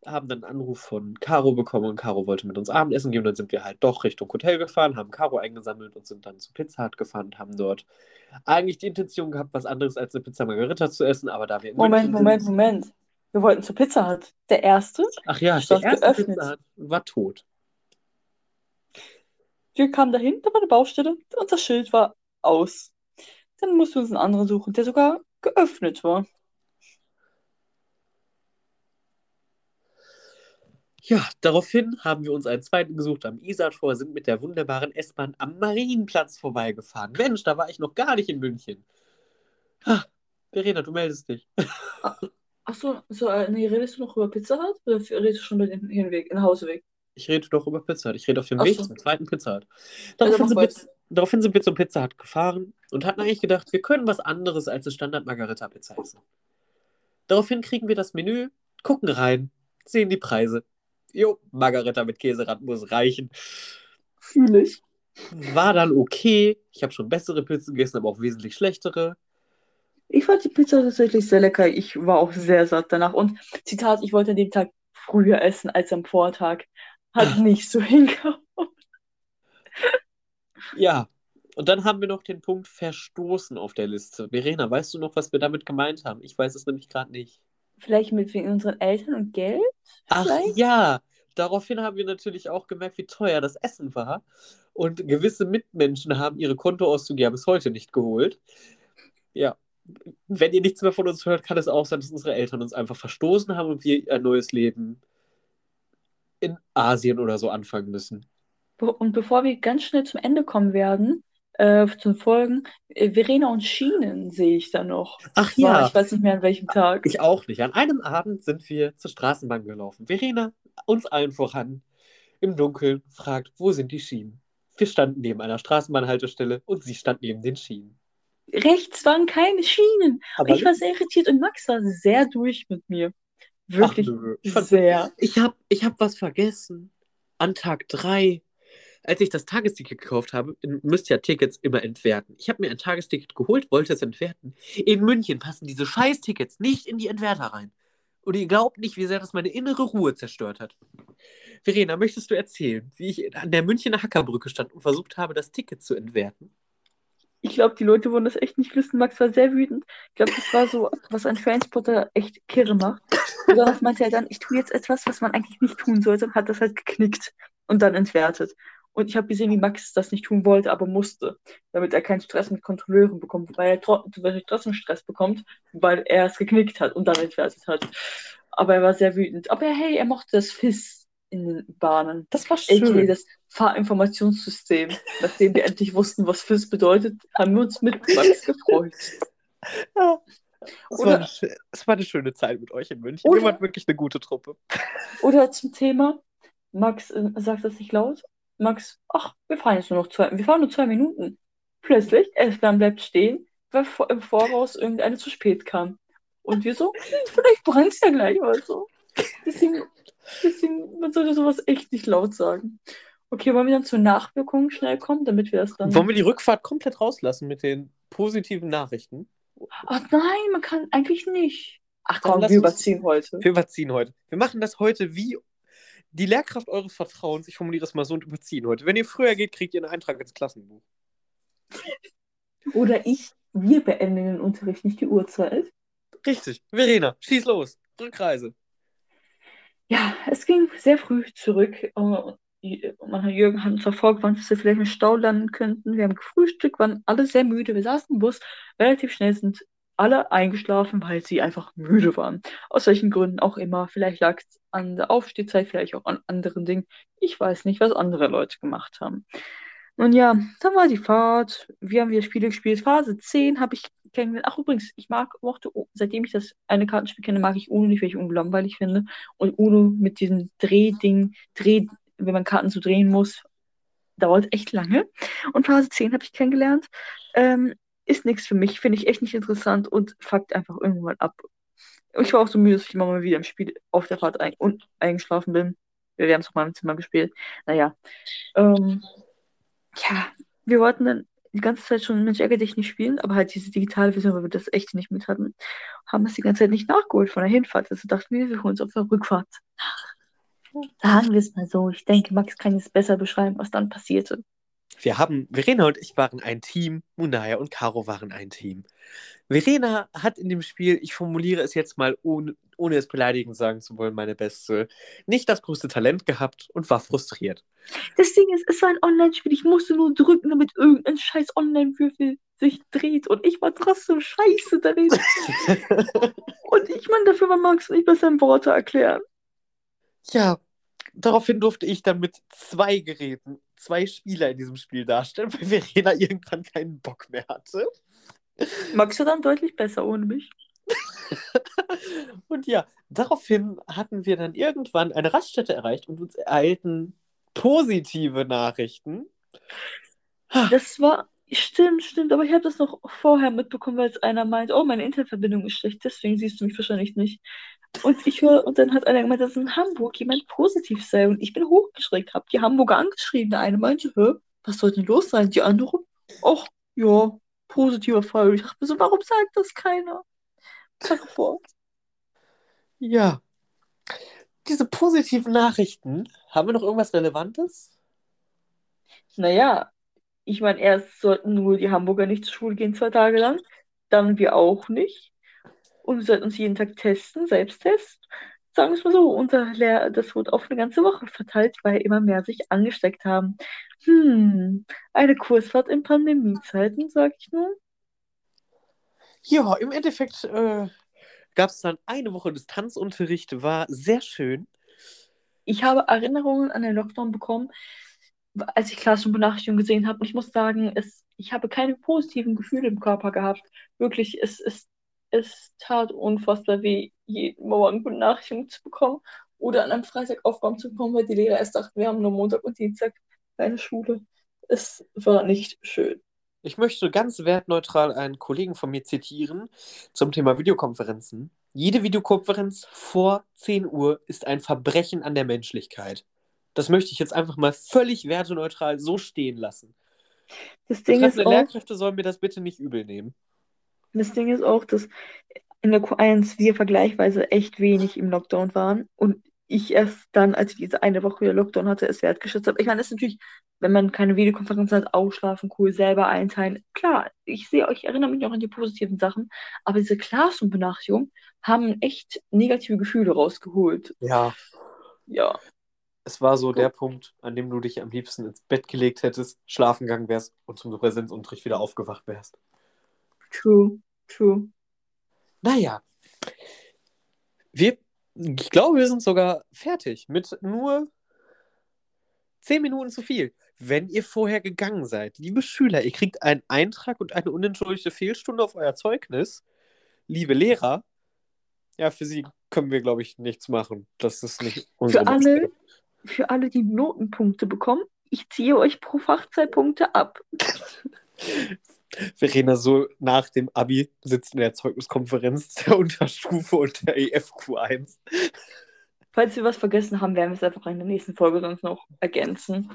haben dann einen Anruf von Caro bekommen und Caro wollte mit uns Abendessen gehen. Und dann sind wir halt doch Richtung Hotel gefahren, haben Caro eingesammelt und sind dann zu Pizza Hut gefahren und haben dort eigentlich die Intention gehabt, was anderes als eine Pizza Margarita zu essen, aber da wir Moment, Moment, sind, Moment. Wir wollten zur Pizza Hut. Der erste. Ach ja, der erste geöffnet. Pizza Hut war tot. Wir kamen dahin, da war eine Baustelle und das Schild war aus. Dann mussten wir uns einen anderen suchen, der sogar geöffnet war. Ja, daraufhin haben wir uns einen zweiten gesucht am Isartor, sind mit der wunderbaren S-Bahn am Marienplatz vorbeigefahren. Mensch, da war ich noch gar nicht in München. Ah, Verena, du meldest dich. Achso, so, äh, nee, redest du noch über Pizza Hut oder redest du schon über den Hinweg, den Hausweg? Ich rede doch über Pizza Hut. Ich rede auf dem Ach Weg so. zum zweiten Pizza Hut. Also Daraufhin, mach sind wir, weiter. daraufhin sind wir zum Pizza Hut gefahren und hatten eigentlich gedacht, wir können was anderes als eine Standard-Margarita-Pizza essen. Daraufhin kriegen wir das Menü, gucken rein, sehen die Preise. Jo, Margarita mit Käserand muss reichen. Fühle ich. War dann okay. Ich habe schon bessere Pizzen gegessen, aber auch wesentlich schlechtere. Ich fand die Pizza tatsächlich sehr lecker. Ich war auch sehr satt danach. Und Zitat, ich wollte an dem Tag früher essen als am Vortag. Hat nicht so hingehauen. Ja, und dann haben wir noch den Punkt Verstoßen auf der Liste. Verena, weißt du noch, was wir damit gemeint haben? Ich weiß es nämlich gerade nicht. Vielleicht mit wegen unseren Eltern und Geld? Ach Vielleicht? ja, daraufhin haben wir natürlich auch gemerkt, wie teuer das Essen war. Und gewisse Mitmenschen haben ihre Kontoauszüge ja bis heute nicht geholt. Ja, wenn ihr nichts mehr von uns hört, kann es auch sein, dass unsere Eltern uns einfach verstoßen haben und wir ein neues Leben in Asien oder so anfangen müssen. Und bevor wir ganz schnell zum Ende kommen werden, äh, zum Folgen, äh, Verena und Schienen sehe ich da noch. Ach ja, ich weiß nicht mehr an welchem Tag. ich auch nicht. An einem Abend sind wir zur Straßenbahn gelaufen. Verena, uns allen voran, im Dunkeln, fragt, wo sind die Schienen? Wir standen neben einer Straßenbahnhaltestelle und sie stand neben den Schienen. Rechts waren keine Schienen. Aber Ich war sehr irritiert und Max war sehr durch mit mir. Wirklich fand- sehr. Ich habe ich hab was vergessen. An Tag 3, als ich das Tagesticket gekauft habe, ihr müsst ja Tickets immer entwerten. Ich habe mir ein Tagesticket geholt, wollte es entwerten. In München passen diese Scheiß-Tickets nicht in die Entwerter rein. Und ihr glaubt nicht, wie sehr das meine innere Ruhe zerstört hat. Verena, möchtest du erzählen, wie ich an der Münchner Hackerbrücke stand und versucht habe, das Ticket zu entwerten? Ich glaube, die Leute wollen das echt nicht wissen. Max war sehr wütend. Ich glaube, das war so, was ein Fanspotter echt kirre macht. Besonders meinte er dann, ich tue jetzt etwas, was man eigentlich nicht tun sollte, und hat das halt geknickt und dann entwertet. Und ich habe gesehen, wie Max das nicht tun wollte, aber musste, damit er keinen Stress mit Kontrolleuren bekommt, weil er trotzdem Stress bekommt, weil er es geknickt hat und dann entwertet hat. Aber er war sehr wütend. Aber hey, er mochte das FIS in den Bahnen. Das war aka das Fahrinformationssystem. Nachdem wir endlich wussten, was FIS bedeutet, haben wir uns mit Max gefreut. Ja. Es, Oder- war eine, es war eine schöne Zeit mit euch in München. Oder- Ihr wart wirklich eine gute Truppe. Oder zum Thema, Max äh, sagt das nicht laut. Max, ach, wir fahren jetzt nur noch zwei, wir fahren nur zwei Minuten. Plötzlich, S-Bahn bleibt stehen, weil vor, im Voraus irgendeine zu spät kam. Und wir so, hm, vielleicht brennt es ja gleich oder so. Deswegen, deswegen, man sollte sowas echt nicht laut sagen. Okay, wollen wir dann zur Nachwirkung schnell kommen, damit wir das dann. Wollen wir die Rückfahrt komplett rauslassen mit den positiven Nachrichten? Ach nein, man kann eigentlich nicht. Ach komm, wir überziehen heute. Wir überziehen heute. Wir machen das heute wie die Lehrkraft eures Vertrauens. Ich formuliere es mal so und überziehen heute. Wenn ihr früher geht, kriegt ihr einen Eintrag ins Klassenbuch. Oder ich, wir beenden den Unterricht, nicht die Uhrzeit. Richtig. Verena, schieß los. Rückreise. Ja, es ging sehr früh zurück. Man hat Jürgen hat uns auch vorgewarnt, dass wir vielleicht im Stau landen könnten. Wir haben gefrühstückt, waren alle sehr müde. Wir saßen im Bus, relativ schnell sind alle eingeschlafen, weil sie einfach müde waren. Aus welchen Gründen auch immer. Vielleicht lag es an der Aufstehzeit, vielleicht auch an anderen Dingen. Ich weiß nicht, was andere Leute gemacht haben. Nun ja, dann war die Fahrt. Wir haben wieder Spiele gespielt. Phase 10 habe ich kennengelernt. Ach, übrigens, ich mag, mochte, seitdem ich das eine Kartenspiel kenne, mag ich Uno nicht, weil ich Uno langweilig finde. Und Uno mit diesem Drehding, Dreh, wenn man Karten so drehen muss, dauert echt lange. Und Phase 10 habe ich kennengelernt. Ähm, ist nichts für mich, finde ich echt nicht interessant und fuckt einfach irgendwann ab. Ich war auch so müde, dass ich immer mal wieder im Spiel auf der Fahrt ein und eingeschlafen bin. Wir haben es auch mal im Zimmer gespielt. Naja. Ähm, ja, wir wollten dann die ganze Zeit schon Mensch ärgere dich nicht spielen, aber halt diese digitale Version, weil wir das echt nicht mit hatten, haben es die ganze Zeit nicht nachgeholt von der Hinfahrt. Also dachten wir, wir holen es auf der Rückfahrt. Sagen wir es mal so. Ich denke, Max kann es besser beschreiben, was dann passierte. Wir haben, Verena und ich waren ein Team, Munaya und Caro waren ein Team. Verena hat in dem Spiel, ich formuliere es jetzt mal ohne, ohne es beleidigend sagen zu wollen, meine Beste, nicht das größte Talent gehabt und war frustriert. Das Ding ist, es war ein Online-Spiel. Ich musste nur drücken, damit irgendein scheiß Online-Würfel sich dreht. Und ich war trotzdem scheiße darin. Und ich meine, dafür war Max nicht besser in Worte erklären. Ja, daraufhin durfte ich dann mit zwei Geräten zwei Spieler in diesem Spiel darstellen, weil Verena irgendwann keinen Bock mehr hatte. Max war dann deutlich besser ohne mich. Und ja, daraufhin hatten wir dann irgendwann eine Raststätte erreicht und uns ereilten positive Nachrichten. Das war, stimmt, stimmt, aber ich habe das noch vorher mitbekommen, weil es einer meint, oh, meine Internetverbindung ist schlecht, deswegen siehst du mich wahrscheinlich nicht. Und ich höre, und dann hat einer gemeint, dass in Hamburg jemand positiv sei und ich bin hochgeschreckt, hab die Hamburger angeschrieben. Der eine meinte, hä, was soll denn los sein? Die andere, ach, ja, positiver Fall. Ich dachte mir so, warum sagt das keiner? Sag fort. Ja. Diese positiven Nachrichten, haben wir noch irgendwas Relevantes? Naja, ich meine, erst sollten nur die Hamburger nicht zur Schule gehen, zwei Tage lang. Dann wir auch nicht. Und wir sollten uns jeden Tag testen, Selbsttest. Sagen wir es mal so, unser Lehr das wurde auf eine ganze Woche verteilt, weil immer mehr sich angesteckt haben. Hm, eine Kursfahrt in Pandemiezeiten, sag ich nur. Ja, im Endeffekt äh, gab es dann eine Woche Distanzunterricht, war sehr schön. Ich habe Erinnerungen an den Lockdown bekommen, als ich Classroom-Benachrichtigungen gesehen habe. Und ich muss sagen, es, ich habe keine positiven Gefühle im Körper gehabt. Wirklich, es, es, es tat unfassbar weh, jeden Morgen Benachrichtigungen zu bekommen oder an einem Freitag Aufgaben zu bekommen, weil die Lehrer erst dachten, wir haben nur Montag und Dienstag keine Schule. Es war nicht schön. Ich möchte ganz wertneutral einen Kollegen von mir zitieren zum Thema Videokonferenzen. Jede Videokonferenz vor 10 Uhr ist ein Verbrechen an der Menschlichkeit. Das möchte ich jetzt einfach mal völlig werteneutral so stehen lassen. Das Ding ist Betreffende auch, Lehrkräfte sollen mir das bitte nicht übel nehmen. Das Ding ist auch, dass in der Q1 wir vergleichsweise echt wenig im Lockdown waren und ich erst dann, als ich diese eine Woche wieder Lockdown hatte, es wertgeschätzt habe. Ich meine, das ist natürlich, wenn man keine Videokonferenz hat, ausschlafen, cool, selber einteilen. Klar, ich sehe euch, ich erinnere mich noch an die positiven Sachen, aber diese Classroom-Benachrichtigungen haben echt negative Gefühle rausgeholt. Ja. Ja, Es war so der Punkt, an dem du dich am liebsten ins Bett gelegt hättest, schlafen gegangen wärst und zum Präsenzunterricht wieder aufgewacht wärst. True, true. Naja. Wir, ich glaube, wir sind sogar fertig mit nur 10 Minuten zu viel. Wenn ihr vorher gegangen seid, liebe Schüler, ihr kriegt einen Eintrag und eine unentschuldigte Fehlstunde auf euer Zeugnis. Liebe Lehrer, ja, für sie können wir, glaube ich, nichts machen. Das ist nicht unsere Für alle, für alle, die Notenpunkte bekommen, ich ziehe euch pro Fach zwei Punkte ab. Verena so nach dem Abi sitzt in der Zeugniskonferenz der Unterstufe und der E EFQ1. Falls wir was vergessen haben, werden wir es einfach in der nächsten Folge sonst noch ergänzen.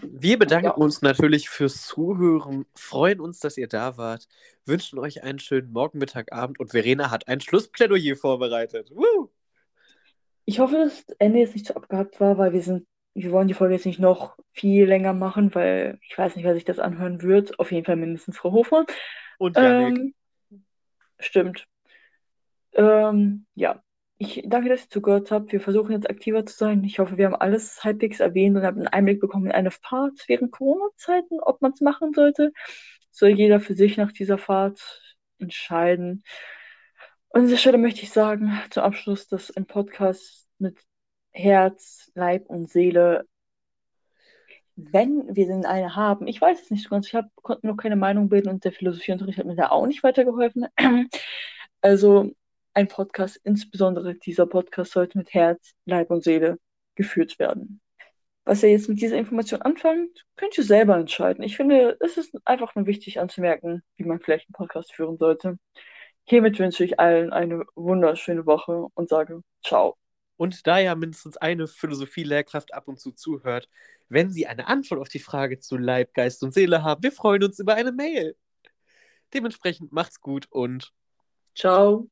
Wir bedanken Ja. uns natürlich fürs Zuhören, freuen uns, dass ihr da wart, wünschen euch einen schönen Morgen, Mittag, Abend und Verena hat ein Schlussplädoyer vorbereitet. Woo! Ich hoffe, dass das Ende jetzt nicht zu abgehakt war, weil wir sind, wir wollen die Folge jetzt nicht noch viel länger machen, weil ich weiß nicht, wer sich das anhören wird. Auf jeden Fall mindestens Frau Hofmann. Und Janik, Ähm, stimmt. Ähm, ja, ich danke, dass ihr zugehört habt. Wir versuchen jetzt aktiver zu sein. Ich hoffe, wir haben alles halbwegs erwähnt und haben einen Einblick bekommen in eine Fahrt während Corona-Zeiten, ob man es machen sollte. Soll jeder für sich nach dieser Fahrt entscheiden. Und an dieser Stelle möchte ich sagen, zum Abschluss, dass ein Podcast mit Herz, Leib und Seele, wenn wir denn eine haben, ich weiß es nicht ganz, ich hab, konnte noch keine Meinung bilden und der Philosophieunterricht hat mir da auch nicht weitergeholfen. Also ein Podcast, insbesondere dieser Podcast, sollte mit Herz, Leib und Seele geführt werden. Was ihr jetzt mit dieser Information anfangt, könnt ihr selber entscheiden. Ich finde, es ist einfach nur wichtig anzumerken, wie man vielleicht einen Podcast führen sollte. Hiermit wünsche ich allen eine wunderschöne Woche und sage ciao. Und da ja mindestens eine Philosophie-Lehrkraft ab und zu zuhört, wenn Sie eine Antwort auf die Frage zu Leib, Geist und Seele haben, wir freuen uns über eine Mail. Dementsprechend macht's gut und Ciao.